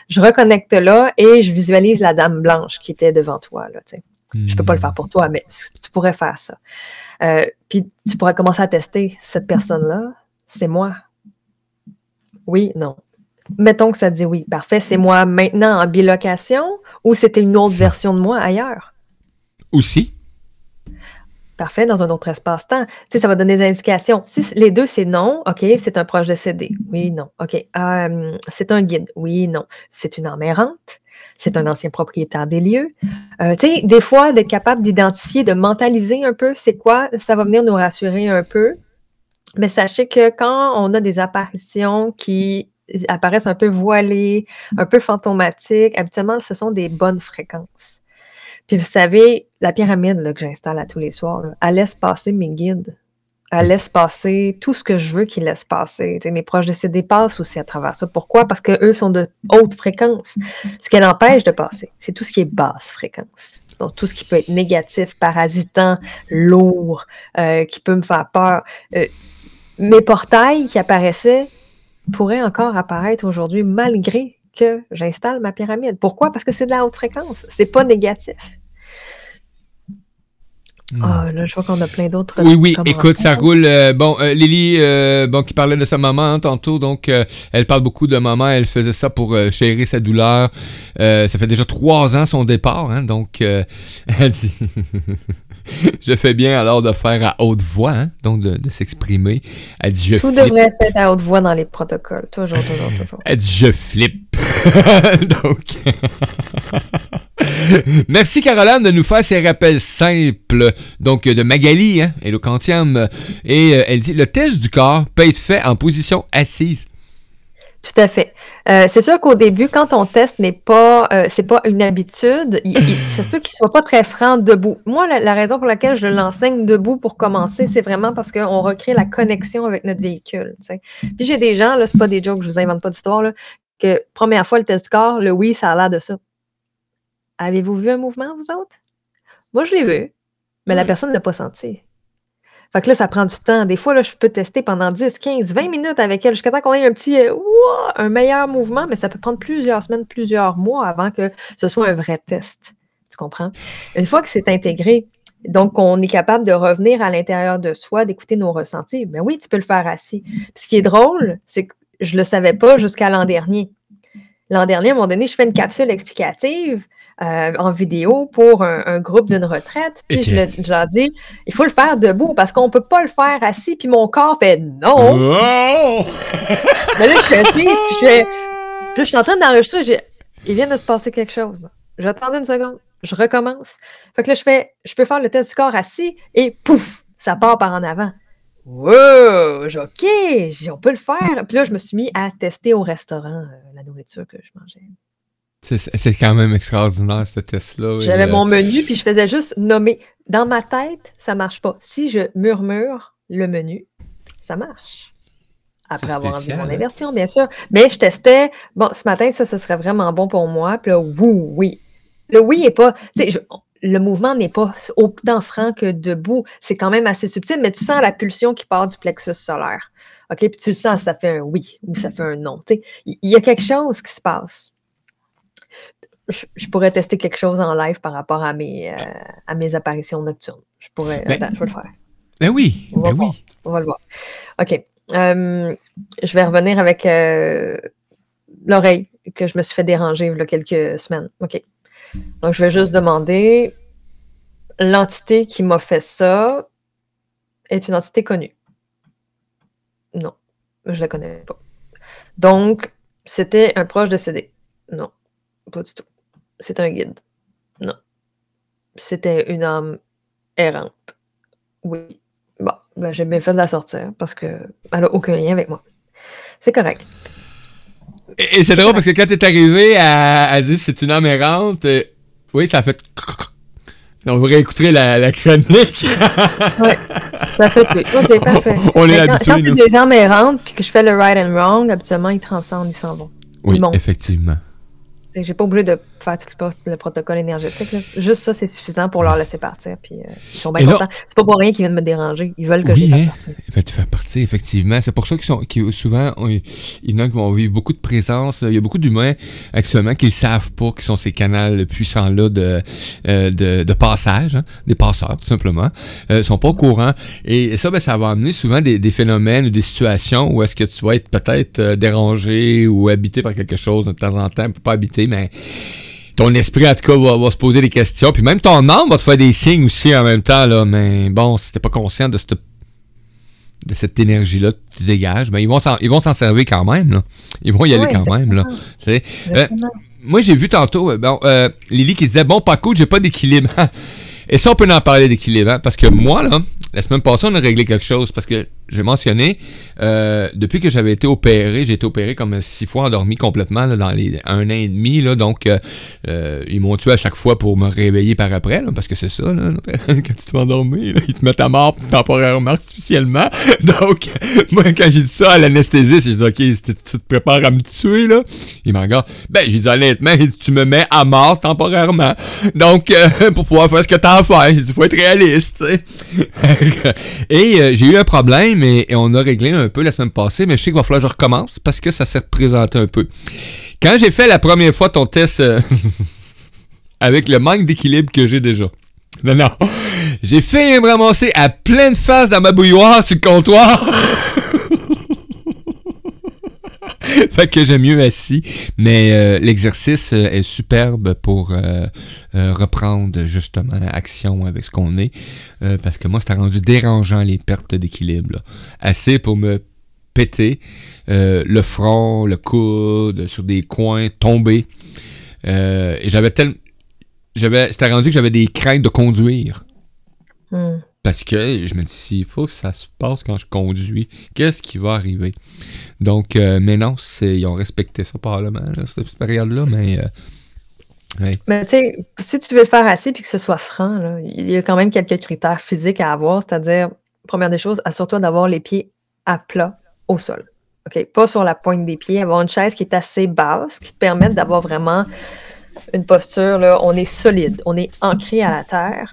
Je reconnecte là et je visualise la dame blanche qui était devant toi. Là. Je peux pas le faire pour toi, mais tu pourrais faire ça. Euh, Puis tu pourrais commencer à tester cette personne-là. C'est moi. Oui, non. Mettons que ça te dit oui. Parfait, c'est moi maintenant en bilocation ou c'était une autre version de moi ailleurs? Aussi. Parfait, dans un autre espace-temps. Tu sais, ça va donner des indications. Si les deux, c'est non, OK, c'est un proche décédé. Oui, non. OK. C'est un guide. Oui, non. C'est une âme errante. C'est un ancien propriétaire des lieux. Euh, tu sais, des fois, d'être capable d'identifier, de mentaliser un peu, c'est quoi, ça va venir nous rassurer un peu. Mais sachez que quand on a des apparitions qui apparaissent un peu voilées, un peu fantomatiques, habituellement, ce sont des bonnes fréquences. Puis vous savez, la pyramide que j'installe à tous les soirs, elle laisse passer mes guides. Elle laisse passer tout ce que je veux qu'ils laissent passer. Mes proches décédés passent aussi à travers ça. Pourquoi? Parce qu'eux sont de haute fréquence. Ce qu'elle empêche de passer, c'est tout ce qui est basse fréquence. Donc, tout ce qui peut être négatif, parasitant, lourd, euh, qui peut me faire peur. Euh, mes portails qui apparaissaient pourraient encore apparaître aujourd'hui malgré que j'installe ma pyramide. Pourquoi? Parce que c'est de la haute fréquence. C'est pas négatif. Ah, là, je vois qu'on a plein d'autres. Oui, oui, écoute, ça roule. euh, bon, euh, Lily, euh, bon, qui parlait de sa maman hein, tantôt, donc euh, elle parle beaucoup de maman. Elle faisait ça pour euh, chérir sa douleur. Euh, ça fait déjà trois ans son départ, hein, donc euh, [LAUGHS] elle dit. [LAUGHS] [LAUGHS] je fais bien alors de faire à haute voix, hein, donc de, de s'exprimer. Elle dit je Tout flippe. devrait être à haute voix dans les protocoles. Toujours, toujours, [LAUGHS] toujours. Elle dit je flippe. [LAUGHS] donc. Merci Caroline de nous faire ces rappels simples, donc de Magali hein, et le quantium. Et euh, elle dit le test du corps peut être fait en position assise. Tout à fait. Euh, c'est sûr qu'au début, quand on teste n'est pas, euh, c'est pas une habitude, il, il- ça se peut qu'il soit pas très franc debout. Moi, la, la raison pour laquelle je l'enseigne debout pour commencer, c'est vraiment parce qu'on recrée la connexion avec notre véhicule. Puis j'ai des gens, là, c'est pas des jokes, je vous invente pas d'histoire, là, que première fois le test du corps, le oui, ça a l'air de ça. Avez-vous vu un mouvement, vous autres? Moi, je l'ai vu, mais la personne ne l'a pas senti. Fait que là, ça prend du temps. Des fois, là, je peux tester pendant 10, 15, 20 minutes avec elle jusqu'à temps qu'on ait un petit, euh, un meilleur mouvement, mais ça peut prendre plusieurs semaines, plusieurs mois avant que ce soit un vrai test. Tu comprends? Une fois que c'est intégré, donc on est capable de revenir à l'intérieur de soi, d'écouter nos ressentis. Mais oui, tu peux le faire assis. Ce qui est drôle, c'est que je ne le savais pas jusqu'à l'an dernier. L'an dernier, à un moment donné, je fais une capsule explicative euh, en vidéo pour un, un groupe d'une retraite. Puis je, le- je leur dis, il faut le faire debout parce qu'on ne peut pas le faire assis. Puis mon corps fait non. Oh! [LAUGHS] Mais là, je suis assise, puis je fais. Puis là, je suis en train d'enregistrer. j'ai- Il vient de se passer quelque chose. là. J'attendais une seconde. Je recommence. Fait que là, je fais. Je peux faire le test du corps assis et pouf, ça part par en avant. Wow! OK, j'ai- on peut le faire. Puis là, je me suis mis à tester au restaurant euh, la nourriture que je mangeais. C'est quand même extraordinaire, ce test-là. J'avais euh, mon menu, puis je faisais juste nommer. Dans ma tête, ça marche pas. Si je murmure le menu, ça marche. Après avoir enlevé spécial, mon hein? inversion, bien sûr. Mais je testais. Bon, ce matin, ça, ce serait vraiment bon pour moi. Puis là, oui, oui. Le oui est pas. je- le mouvement n'est pas autant franc que debout. C'est quand même assez subtil, mais tu sens la pulsion qui part du plexus solaire. OK? Puis tu le sens, ça fait un oui ou ça fait un non. Tu sais, il y a quelque chose qui se passe je, je pourrais tester quelque chose en live par rapport à mes, euh, à mes apparitions nocturnes. Je pourrais. Ben- attends, je vais le faire. Ben oui, On va ben oui. On va le voir. OK. Euh, je vais revenir avec euh, l'oreille que je me suis fait déranger il y a quelques semaines. OK. Donc, je vais juste demander l'entité qui m'a fait ça est une entité connue? Non, je la connais pas. Donc, c'était un proche décédé? Non, pas du tout. C'est un guide? Non. C'était une âme errante? Oui. Bon, ben, j'ai bien fait de la sortir parce qu'elle n'a aucun lien avec moi. C'est correct. Et, et c'est drôle parce que quand t'es arrivé à, à dire c'est une âme errante, euh, oui, ça a fait. On va réécouter la, la chronique. Ça fait oui. OK, [LAUGHS] parfait. On est Mais quand, quand nous. des âmes errantes puis que je fais le right and wrong, habituellement, ils transcendent, ils s'en vont. Oui, Bon. effectivement. J'ai pas obligé de faire tout le, le protocole énergétique. là. Juste ça, c'est suffisant pour leur laisser partir. Puis euh, ils sont bien là- contents. C'est pas pour rien qu'ils viennent me déranger. Ils veulent que Oui, je les hein. partir. Fais partie, effectivement. C'est pour ça qu'ils sont, souvent, on- il y en a qui vont vivre beaucoup de présence. Il y a beaucoup d'humains actuellement qui ne savent pas qui sont ces canaux puissants-là de, euh, de, de passage, hein, des passeurs, tout simplement. Euh, sont pas au courant. Et ça, ben, ça va amener souvent des, des phénomènes ou des situations où est-ce que tu vas être peut-être euh, dérangé ou habité par quelque chose de temps en temps. Pas habité, mais ton esprit, en tout cas, va, va se poser des questions. Puis même ton âme va te faire des signes aussi en même temps, là. Mais bon, si t'es pas conscient de cette, de cette énergie-là que tu dégages, ben ils vont s'en, ils vont s'en servir quand même, là. Ils vont y aller quand même, là. Euh, moi, j'ai vu tantôt, euh, bon, euh, Lily qui disait, bon, pas cool, j'ai pas d'équilibre. Et ça, on peut en parler d'équilibre, hein, parce que moi, là, la semaine passée, on a réglé quelque chose, parce que j'ai mentionné, euh, depuis que j'avais été opéré, j'ai été opéré comme six fois endormi complètement, dans les un an et demi, donc, euh, euh, ils m'ont tué à chaque fois pour me réveiller par après, parce que c'est ça, là, [LAUGHS] quand tu te fais endormir, ils te mettent à mort temporairement, artificiellement. [LAUGHS] Donc, moi, quand j'ai dit ça à l'anesthésiste, j'ai dit, OK, tu te prépares à me tuer, là. Il m'a regardé. Ben, j'ai dit honnêtement, tu me mets à mort temporairement. Donc, [LAUGHS] pour pouvoir faire ce que t'as à faire, il faut être réaliste. Et j'ai eu un problème et, et on a réglé un peu la semaine passée, mais je sais qu'il va falloir que je recommence parce que ça s'est représenté un peu. Quand j'ai fait la première fois ton test euh, [LAUGHS] avec le manque d'équilibre que j'ai déjà. Non, non. J'ai fait me ramasser à pleine face dans ma bouilloire sur le comptoir. [LAUGHS] fait que j'aime mieux assis. Mais euh, l'exercice euh, est superbe pour euh, reprendre justement action avec ce qu'on est. Parce que moi, c'était rendu dérangeant les pertes d'équilibre. Assez pour me péter le front, le coude, sur des coins, tomber. Et j'avais tellement... C'était rendu que j'avais des craintes de conduire. Hmm. Parce que je me dis, s'il faut que ça se passe quand je conduis, qu'est-ce qui va arriver? Donc, euh, mais non, ils ont respecté ça probablement, là, cette période-là, mais euh. Mais tu sais, si tu veux le faire assis puis que ce soit franc, il y a quand même quelques critères physiques à avoir. C'est-à-dire, première des choses, assure-toi d'avoir les pieds à plat au sol. OK? Pas sur la pointe des pieds. Avoir une chaise qui est assez basse, qui te permette d'avoir vraiment une posture, là, on est solide, on est ancré à la terre.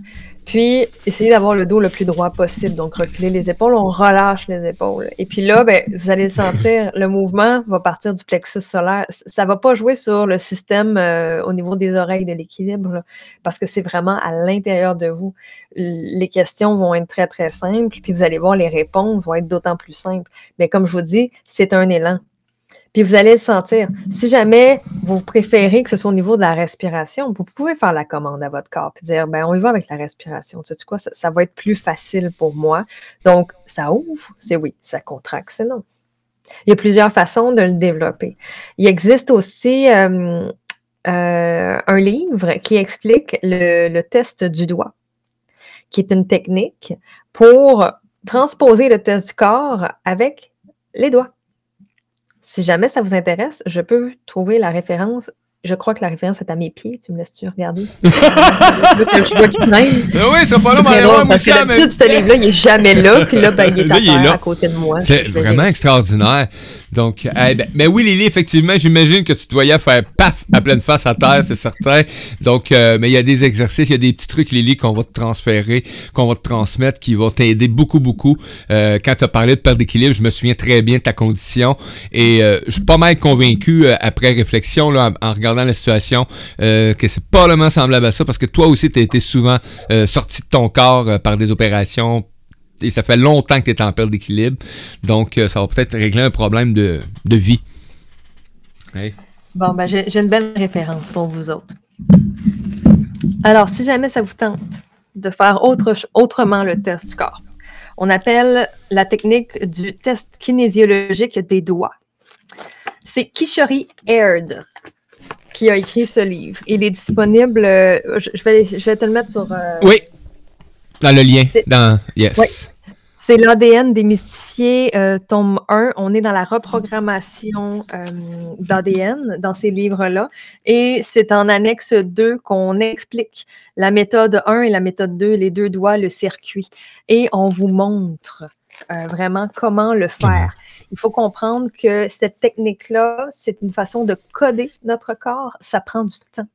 Puis, essayez d'avoir le dos le plus droit possible. Donc, reculer les épaules, on relâche les épaules. Et puis là, ben, vous allez sentir, le mouvement va partir du plexus solaire. Ça va pas jouer sur le système euh, au niveau des oreilles de l'équilibre, parce que c'est vraiment à l'intérieur de vous. Les questions vont être très, très simples, puis vous allez voir, les réponses vont être d'autant plus simples. Mais comme je vous dis, c'est un élan. Puis vous allez le sentir. Si jamais vous préférez que ce soit au niveau de la respiration, vous pouvez faire la commande à votre corps et dire ben on y va avec la respiration. Tu sais quoi, ça, ça va être plus facile pour moi. Donc, ça ouvre, c'est oui. Ça contracte, c'est non. Il y a plusieurs façons de le développer. Il existe aussi euh, euh, un livre qui explique le, le test du doigt, qui est une technique pour transposer le test du corps avec les doigts. Si jamais ça vous intéresse, je peux trouver la référence je crois que la référence est à mes pieds. Tu me laisses-tu regarder? [LAUGHS] si- Là, que je vois qu'il traîne? Ah oui, va pas là, C'est mais moi parce que d'habitude, ce livre-là, il est jamais là. Puis là, ben, il est Là, à, il est là. à côté de moi. C'est vraiment extraordinaire. Donc, ben, mais oui, Lily, effectivement, j'imagine que tu te voyais faire paf à pleine face à terre, c'est certain. Donc, euh, mais il y a des exercices, il y a des petits trucs, Lily, qu'on va te transférer, qu'on va te transmettre, qui vont t'aider beaucoup, beaucoup. Euh, quand tu as parlé de perte d'équilibre, je me souviens très bien de ta condition et euh, je suis pas mal convaincu, euh, après réflexion, là, en, regardant la situation, euh, que c'est probablement semblable à ça parce que toi aussi, tu été souvent sorti de ton corps par des opérations et ça fait longtemps que tu es en perte d'équilibre. Donc, euh, ça va peut-être régler un problème de, de vie. Bon, ben, j'ai une belle référence pour vous autres. Alors, si jamais ça vous tente de faire autre, autrement le test du corps, on appelle la technique du test kinésiologique des doigts. C'est Kishori Aird qui a écrit ce livre. Il est disponible, euh, je, je vais, je vais te le mettre sur... euh, Oui. Dans le lien. Dans... Yes. C'est l'ADN démystifié, euh, tome 1. On est dans la reprogrammation euh, d'ADN dans ces livres-là. Et c'est en annexe 2 qu'on explique la méthode 1 et la méthode 2, les deux doigts, le circuit. Et on vous montre euh, vraiment comment le faire. Il faut comprendre que cette technique-là, c'est une façon de coder notre corps. Ça prend du temps.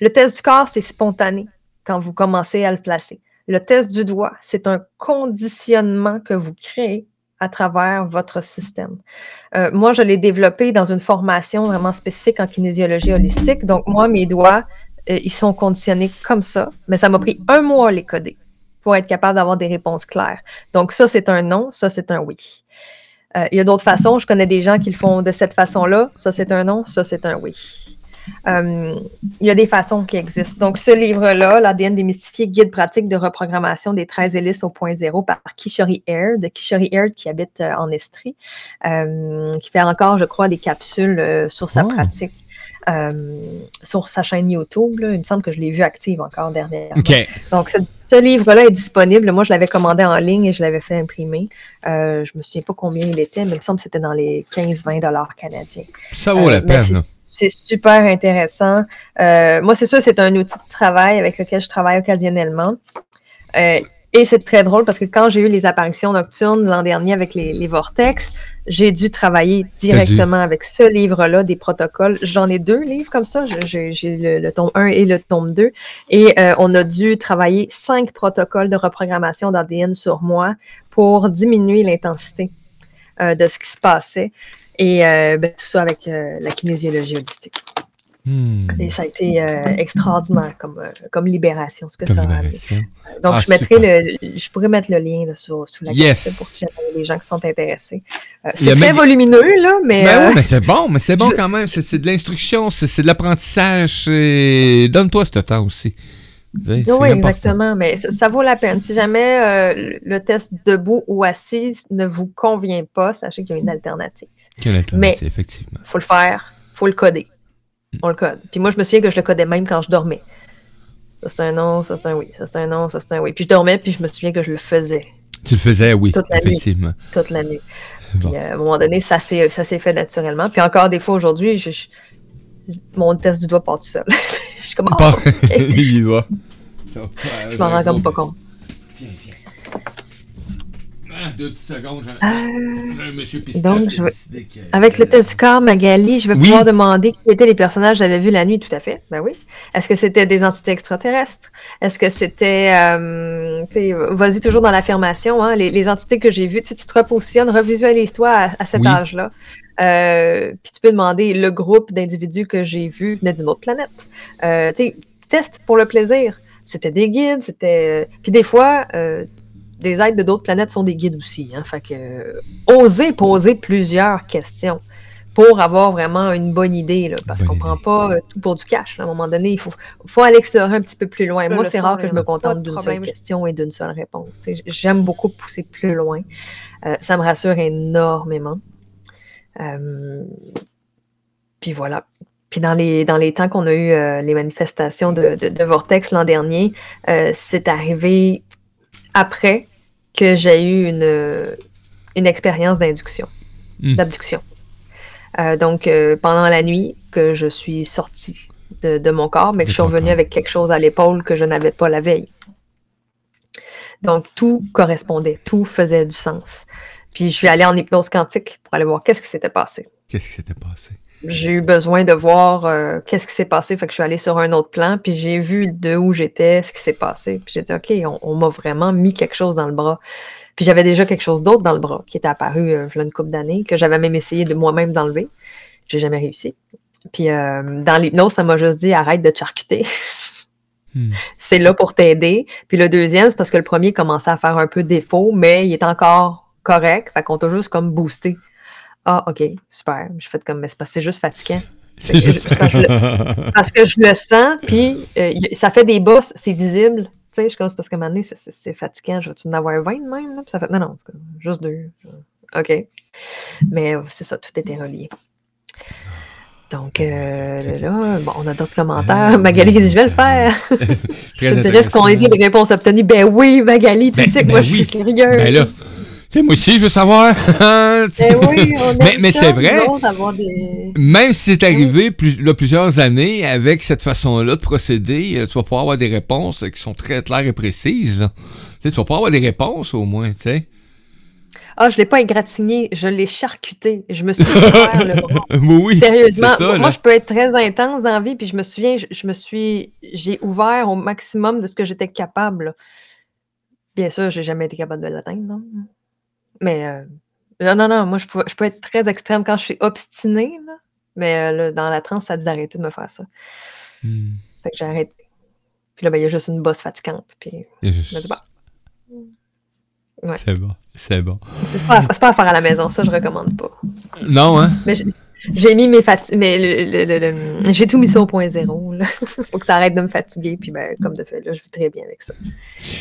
Le test du corps, c'est spontané quand vous commencez à le placer. Le test du doigt, c'est un conditionnement que vous créez à travers votre système. Euh, moi, je l'ai développé dans une formation vraiment spécifique en kinésiologie holistique. Donc, moi, mes doigts, euh, ils sont conditionnés comme ça, mais ça m'a pris un mois à les coder pour être capable d'avoir des réponses claires. Donc, ça, c'est un non, ça, c'est un oui. Euh, il y a d'autres façons. Je connais des gens qui le font de cette façon-là. Ça, c'est un non, ça, c'est un oui. Euh, il y a des façons qui existent. Donc, ce livre-là, l'ADN démystifié, guide pratique de reprogrammation des 13 hélices au point zéro par Kishori Aird, de Kishori Aird qui habite euh, en Estrie, euh, qui fait encore, je crois, des capsules sur sa Oh. pratique. sur sa chaîne YouTube. là. Il me semble que je l'ai vu active encore dernièrement. Donc, ce, ce livre-là est disponible. Moi, je l'avais commandé en ligne et je l'avais fait imprimer. Je me souviens pas combien il était, mais il me semble que c'était dans les 15-20 dollars canadiens. Ça vaut la peine. C'est- super intéressant. Euh, moi, c'est sûr, c'est un outil de travail avec lequel je travaille occasionnellement. Euh, et c'est très drôle parce que quand j'ai eu les apparitions nocturnes l'an dernier avec les, les vortex, j'ai dû travailler directement avec ce livre-là, des protocoles. J'en ai deux livres comme ça. J'ai j'ai le, le tome 1 et le tome 2. Et euh, on a dû travailler cinq protocoles de reprogrammation d'ADN sur moi pour diminuer l'intensité euh, de ce qui se passait. Et euh, ben, tout ça avec euh, la kinésiologie holistique. Hmm. Et ça a été euh, extraordinaire comme, comme libération, ce que Comme ça a. Donc, Ah, je mettrai le, je pourrais mettre le lien là, sur, sous la Yes. pour si jamais des gens qui sont intéressés. Euh, c'est très même- volumineux, là, mais Ben euh, oui, mais c'est bon, mais c'est bon quand même. C'est de l'instruction, c'est de l'apprentissage. Donne-toi ce temps aussi. Oui, exactement. Mais ça, ça vaut la peine. Si jamais le- le test debout ou assis ne vous convient pas, sachez qu'il y a une alternative. Quelle alternative, effectivement. faut le faire, faut le coder. On le code. Puis moi, je me souviens que je le codais même quand je dormais. Ça, c'est un non, ça, c'est un oui. Ça, c'est un non, ça, c'est un oui. Puis je dormais, puis je me souviens que je le faisais Tu le faisais, oui, Toute la nuit. effectivement. toute la nuit. Bon. Puis euh, à un moment donné, ça s'est, ça s'est fait naturellement. Puis encore des fois aujourd'hui, je, je- mon test du doigt part tout seul. [LAUGHS] je suis comme, ah, Pas- ok. [LAUGHS] Il y va. je m'en rends comme pas compte. Ah, [LAUGHS] deux petites secondes, j'ai Euh, un monsieur donc, pistache qui je a vais- décidé que- Avec le test du corps, Magali, je vais Oui. pouvoir demander qui étaient les personnages que j'avais vus la nuit, tout à fait. Ben oui. Est-ce que c'était des entités extraterrestres? Est-ce que c'était. euh, tu sais, Vas-y toujours dans l'affirmation, hein, les, les entités que j'ai vues, tu sais, tu te repositionnes, revisualise-toi à, à cet Oui. âge-là. Euh, puis tu peux demander le groupe d'individus que j'ai vus venaient d'une autre planète. Euh, tu sais, test pour le plaisir. C'était des guides, c'était. Puis des fois, euh, des êtres de d'autres planètes sont des guides aussi. Hein, fait que euh, oser poser plusieurs questions pour avoir vraiment une bonne idée, là, parce qu'on idée. prend pas euh, tout pour du cash. là. à un moment donné, il faut, faut aller explorer un petit peu plus loin. Moi, c'est rare que je me contente d'une seule question et d'une seule réponse. J'aime beaucoup pousser plus loin. Euh, ça me rassure énormément. Euh, puis voilà. Puis dans les, dans les temps qu'on a eu euh, les manifestations de, de- de Vortex l'an dernier, euh, c'est arrivé après que j'ai eu une, une expérience d'induction, Hmm. d'abduction. Euh, donc, euh, pendant la nuit, que je suis sortie de, de mon corps, mais que je suis revenue avec quelque chose à l'épaule que je n'avais pas la veille. Donc, tout correspondait, tout faisait du sens. Puis, je suis allée en hypnose quantique pour aller voir qu'est-ce qui s'était passé. Qu'est-ce qui s'était passé? J'ai eu besoin de voir euh, qu'est-ce qui s'est passé, fait que je suis allée sur un autre plan, puis j'ai vu de où j'étais, ce qui s'est passé. Puis j'ai dit, OK, on, on m'a vraiment mis quelque chose dans le bras. Puis j'avais déjà quelque chose d'autre dans le bras qui était apparu euh, il y a une couple d'années, que j'avais même essayé de moi-même d'enlever. J'ai jamais réussi. Puis euh, dans l'hypnose, ça m'a juste dit, arrête de te charcuter. Hmm. [LAUGHS] C'est là pour t'aider. Puis le deuxième, c'est parce que le premier commençait à faire un peu défaut, mais il est encore correct. Fait qu'on t'a juste comme boosté. Ah, OK, super. J'ai fait comme, mais c'est parce que c'est juste fatigant. C'est juste... Parce que je Parce que je le sens, [LAUGHS] puis euh, ça fait des bosses, c'est visible. Tu sais, je commence parce qu'à un moment donné, c'est- fatigant. Je vais-tu en avoir 20 de même? Là? Puis ça fait, non, non, juste deux. OK. Mais euh, c'est ça, tout était relié. Donc, euh, là, bon, on a d'autres commentaires. Magali qui dit, je vais le faire. [LAUGHS] Très Je te dirais ce qu'on a été les réponses obtenues. Ben oui, Magali, tu Ben- sais que ben moi, je suis curieuse. Ben là, tu sais, moi aussi, je veux savoir. Tu sais. [LAUGHS] Ben oui, on Mais- mais c'est vrai. des... Même si c'est arrivé plus, là, plusieurs années avec cette façon-là de procéder, euh, tu vas pouvoir avoir des réponses euh, qui sont très claires et précises. Là. Tu vas pouvoir avoir des réponses au moins, tu sais. Ah, je l'ai pas égratigné, je l'ai charcuté. Je me suis ouvert le bras. [LAUGHS] oui, Sérieusement, ça, moi je peux être très intense dans la vie, puis je me souviens, je, je me suis, j'ai ouvert au maximum de ce que j'étais capable. là. Bien sûr, j'ai jamais été capable de l'atteindre, non? Mais euh, non, non, non, moi je peux, je peux être très extrême quand je suis obstinée, là. mais euh, là, dans la transe, ça a dit d'arrêter de me faire ça. Hmm. Fait que j'ai arrêté. Puis là, ben, il y a juste une bosse fatigante, puis Il y a je juste- me dis, bah, ouais. C'est bon, c'est bon. c'est pas, c'est pas à faire à la maison, ça je recommande pas. Non, hein? Mais j'ai- mis mes fatigues, mais le- le- le- le- j'ai tout mis ça au point zéro. là. [LAUGHS] Faut que ça arrête de me fatiguer, puis ben, comme de fait, là, je vis très bien avec ça.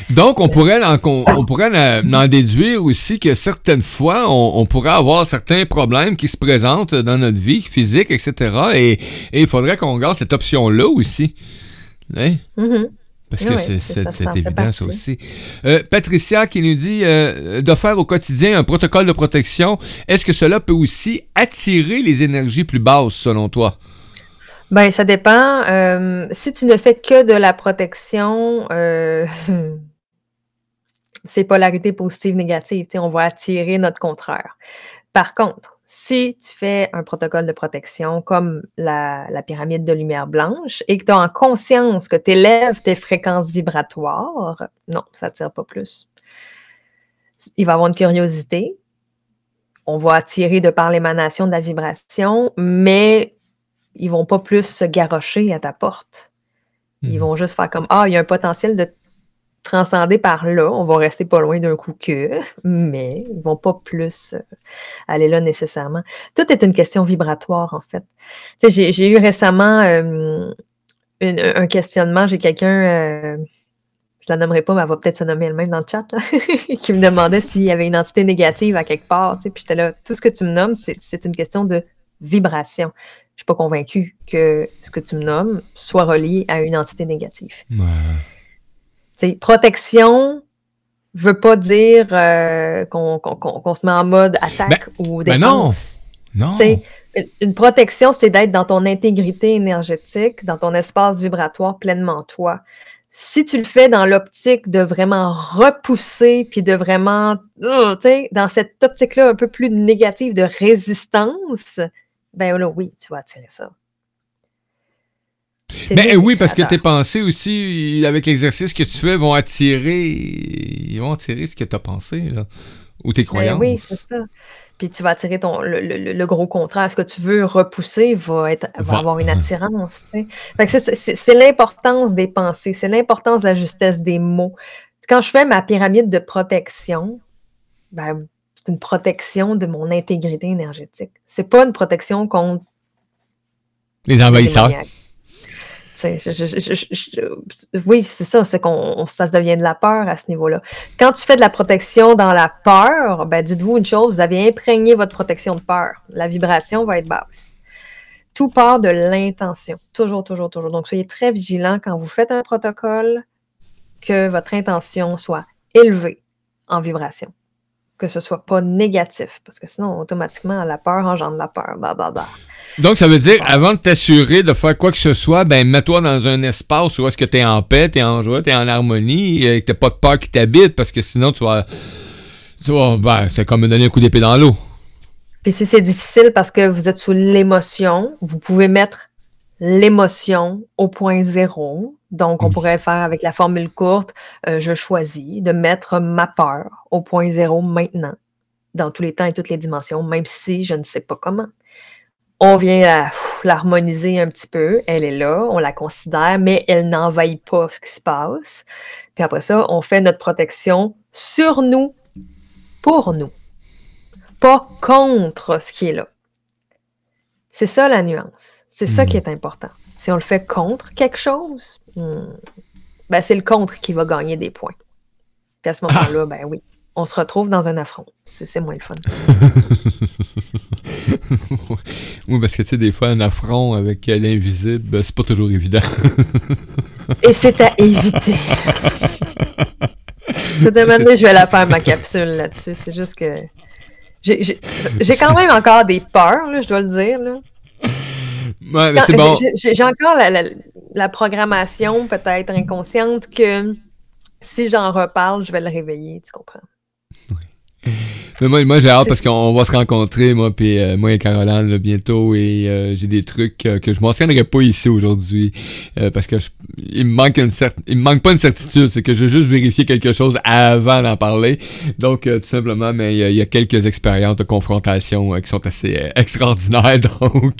Donc, on pourrait, en, on pourrait en, déduire aussi que certaines fois, on, on pourrait avoir certains problèmes qui se présentent dans notre vie physique, etc. Et, et il faudrait qu'on garde cette option-là aussi. Hein? Mhm. Parce que Oui, c'est, ça, évident, ça aussi. Euh, Patricia qui nous dit euh, faire au quotidien un protocole de protection. Est-ce que cela peut aussi attirer les énergies plus basses, selon toi? Ben, ça dépend. Euh, si tu ne fais que de la protection, [LAUGHS] c'est polarité positive, négative. Tu sais, on va attirer notre contraire. Par contre, si tu fais un protocole de protection comme la, la pyramide de lumière blanche et que tu as en conscience que tu élèves tes fréquences vibratoires, non, ça ne tire pas plus. Il va y avoir une curiosité. On va attirer de par l'émanation de la vibration, mais ils vont pas plus se garrocher à ta porte. Ils Mhm. vont juste faire comme Ah, il y a un potentiel de transcender par là. On va rester pas loin d'un coup que, mais ils vont pas plus euh, aller là nécessairement. Tout est une question vibratoire, en fait. J'ai- eu récemment euh, un questionnement. J'ai quelqu'un, euh, je la nommerai pas, mais elle va peut-être se nommer elle-même dans le chat, [LAUGHS] qui me demandait s'il y avait une entité négative à quelque part. Puis j'étais là, tout ce que tu me nommes, c'est une question de vibration. Je suis pas convaincue que ce que tu me nommes soit relié à une entité négative. Tu sais, protection veut pas dire euh, qu'on se met en mode attaque ou ben défense. non. Non. C'est une protection, c'est d'être dans ton intégrité énergétique, dans ton espace vibratoire pleinement toi. Si tu le fais dans l'optique de vraiment repousser, puis de vraiment, euh, tu sais, dans cette optique-là un peu plus négative de résistance, ben là, oui, tu vas attirer ça. C'est Ben oui, parce que tes pensées aussi, avec l'exercice que tu fais, vont attirer, ils vont attirer ce que tu as pensé, là. Ou tes Ben croyances. oui, c'est ça. Puis tu vas attirer ton, le, le- le gros contraire. Ce que tu veux repousser va, être, va avoir une attirance. tu sais. C'est- l'importance des pensées, c'est l'importance de la justesse des mots. Quand je fais ma pyramide de protection, ben, c'est une protection de mon intégrité énergétique. C'est pas une protection contre Les envahisseurs. Oui, c'est ça, c'est qu'on on- ça se devient de la peur à ce niveau-là. Quand tu fais de la protection dans la peur, ben dites-vous une chose, vous avez imprégné votre protection de peur. La vibration va être basse. Tout part de l'intention. Toujours, toujours, toujours. Donc, soyez très vigilants quand vous faites un protocole que votre intention soit élevée en vibration. Que ce soit pas négatif, parce que sinon, automatiquement, la peur engendre la peur. Bah, bah, bah. Donc, ça veut dire, avant de t'assurer de faire quoi que ce soit, ben, mets-toi dans un espace où est-ce que t'es en paix, t'es en joie, t'es en harmonie, et que t'as pas de peur qui t'habite, parce que sinon, tu vas, tu vas, ben, c'est comme me donner un coup d'épée dans l'eau. Puis si c'est difficile parce que vous êtes sous l'émotion, vous pouvez mettre l'émotion au point zéro. Donc, on Mm. pourrait faire avec la formule courte, euh, je choisis de mettre ma peur au point zéro maintenant, dans tous les temps et toutes les dimensions, même si je ne sais pas comment. On vient l'harmoniser un petit peu, elle est là, on la considère, mais elle n'envahit pas ce qui se passe. Puis après ça, on fait notre protection sur nous, pour nous, pas contre ce qui est là. C'est ça la nuance. C'est ça qui est important. Si on le fait contre quelque chose, hmm, ben c'est le contre qui va gagner des points. Puis à ce moment-là, ben oui, on se retrouve dans un affront. C'est moins le fun. [LAUGHS] oui, parce que, tu sais, des fois, un affront avec l'invisible, ben, c'est pas toujours évident. Et c'est à éviter. [LAUGHS] Je te je vais la faire ma capsule là-dessus. C'est juste que j'ai quand même encore des peurs, là, je dois le dire. Là. Ouais, mais Quand- c'est bon. j'ai- encore la, la- la programmation peut-être inconsciente que si j'en reparle, je vais le réveiller, tu comprends? Mais moi, moi j'ai hâte parce qu'on va se rencontrer, moi, puis euh, moi et Caroline, là, bientôt, et euh, j'ai des trucs euh, que je mentionnerai pas ici aujourd'hui, euh, parce que je- il me manque une il me manque pas une certitude, c'est que je veux juste vérifier quelque chose avant d'en parler. Donc, euh, tout simplement, mais il y y, a quelques expériences de confrontation euh, qui sont assez extraordinaires, [LAUGHS] donc.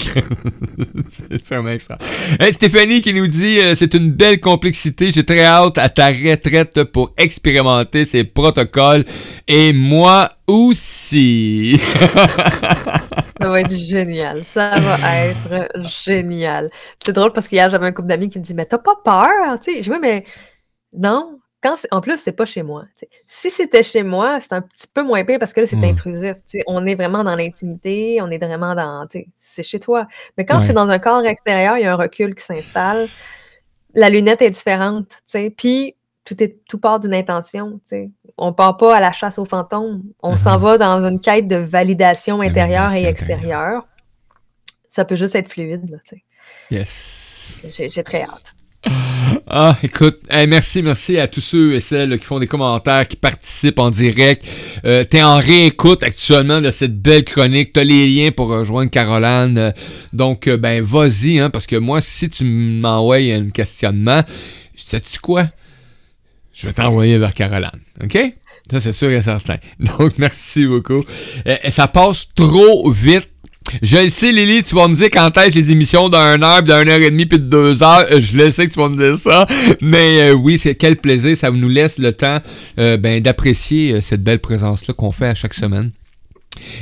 C'est vraiment extra. Hey, Stéphanie qui nous dit euh, c'est une belle complexité, j'ai très hâte à ta retraite pour expérimenter ces protocoles. Et moi aussi. [LAUGHS] Ça va être génial. Ça va être génial. C'est drôle parce qu'hier, j'avais un couple d'amis qui me dit Mais t'as pas peur? Tu sais, je Oui, mais non. Quand en plus, c'est pas chez moi. Si c'était chez moi, c'est un petit peu moins pire parce que là, c'est Ouais. intrusif. On est vraiment dans l'intimité, on est vraiment dans. C'est chez toi. Mais quand Ouais. c'est dans un corps extérieur, il y a un recul qui s'installe. La lunette est différente. Puis, tout, est, tout part d'une intention. tu sais. On part pas à la chasse aux fantômes. On s'en va dans une quête de validation intérieure et extérieure. Ça peut juste être fluide. là. Yes. J'ai très hâte. Ah, écoute, hey, merci, merci à tous ceux et celles qui font des commentaires, qui participent en direct. Euh, T'es en réécoute actuellement de cette belle chronique. T'as les liens pour rejoindre Caroline. Euh, donc, euh, ben, vas-y, hein, parce que moi, si tu m'envoies un questionnement, sais-tu quoi? Je vais t'envoyer vers Caroline, OK? Ça, c'est sûr et certain. [LAUGHS] Donc, merci beaucoup. Euh, ça passe trop vite. Je le sais, Lily, tu vas me dire quand est-ce les émissions d'un heure, d'une heure et demie, puis de deux heures. Euh, Je le sais que tu vas me dire ça. Mais euh, oui, c'est quel plaisir. Ça nous laisse le temps euh, ben, d'apprécier euh, cette belle présence-là qu'on fait à chaque semaine.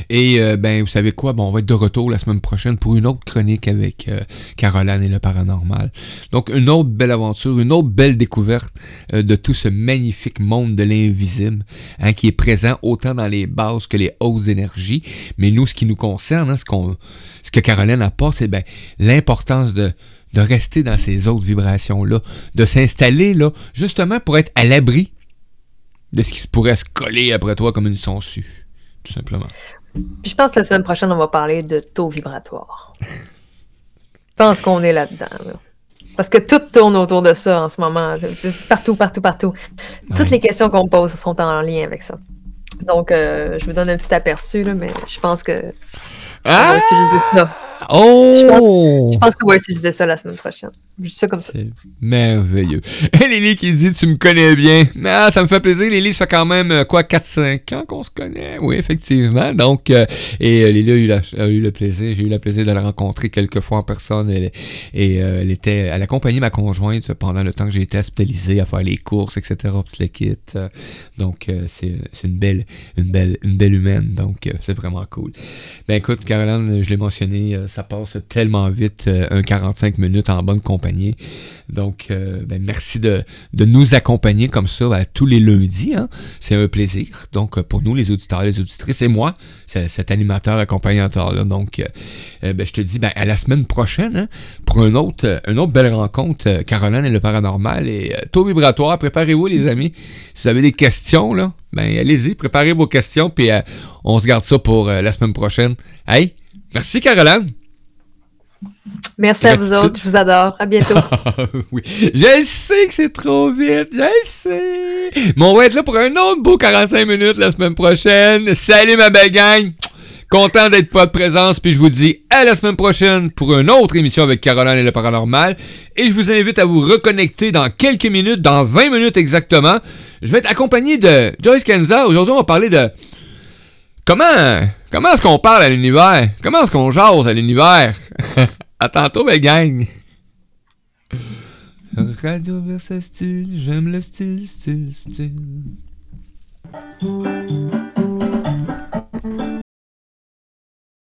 Et euh, ben vous savez quoi, bon on va être de retour la semaine prochaine pour une autre chronique avec euh, Caroline et le paranormal. Donc une autre belle aventure, une autre belle découverte euh, de tout ce magnifique monde de l'invisible hein, qui est présent autant dans les bases que les hautes énergies. Mais nous, ce qui nous concerne, hein, ce que Caroline apporte, c'est ben l'importance de de rester dans ces autres vibrations là, de s'installer là, justement pour être à l'abri de ce qui pourrait se coller après toi comme une sangsue tout simplement. Puis je pense que la semaine prochaine, on va parler de taux vibratoire. Je pense qu'on est là-dedans. là. Parce que tout tourne autour de ça en ce moment. Partout, partout, partout. Toutes Ouais. les questions qu'on me pose sont en lien avec ça. Donc, euh, je vous donne un petit aperçu, là, mais je pense que on va Ah! utiliser ça. Oh! Je pense qu'on va utiliser ça la semaine prochaine. C'est merveilleux. [LAUGHS] Et Lily qui dit Tu me connais bien. Ah, ça me fait plaisir. Lily, ça fait quand même euh, quoi 4-5 ans qu'on se connaît? Oui, effectivement. Donc, euh, et euh, Lily a eu, le plaisir. J'ai eu le plaisir de la rencontrer quelques fois en personne. Elle- et euh, elle était. Elle accompagnait ma conjointe pendant le temps que j'étais hospitalisé à faire les courses, etc. Le kit. Donc, c'est une belle, une belle, une belle humaine. Donc, c'est vraiment cool. Ben écoute, Caroline, je l'ai mentionné, ça passe tellement vite, un 45 minutes en bonne compagnie. Donc, euh, ben, merci de, nous accompagner comme ça à tous les lundis. Hein. C'est un plaisir. Donc, euh, pour nous, les auditeurs, les auditrices, et moi, cet animateur accompagnateur-là. Donc, euh, ben, je te dis ben, à la semaine prochaine hein, pour une autre belle rencontre. Caroline et le paranormal et taux vibratoire. Préparez-vous, les amis. Si vous avez des questions, ben, allez-y, préparez vos questions. Puis, on se garde ça pour la semaine prochaine. Hey, merci, Caroline. Merci à vous autres. Je vous adore. À bientôt. [LAUGHS] oui. Je sais que c'est trop vite, je sais. Mais on va être là pour un autre beau 45 minutes la semaine prochaine. Salut ma belle gang. Content d'être pas de présence, puis je vous dis à la semaine prochaine pour une autre émission avec Caroline et le paranormal. Et je vous invite à vous reconnecter dans quelques minutes, dans 20 minutes exactement. Je vais être accompagné de Joyce Kenza. Aujourd'hui, on va parler de comment comment est-ce qu'on parle à l'univers? Comment est-ce qu'on jase à l'univers? [LAUGHS] à tantôt, belle gang. Radio Versa Style, j'aime le style, style, style.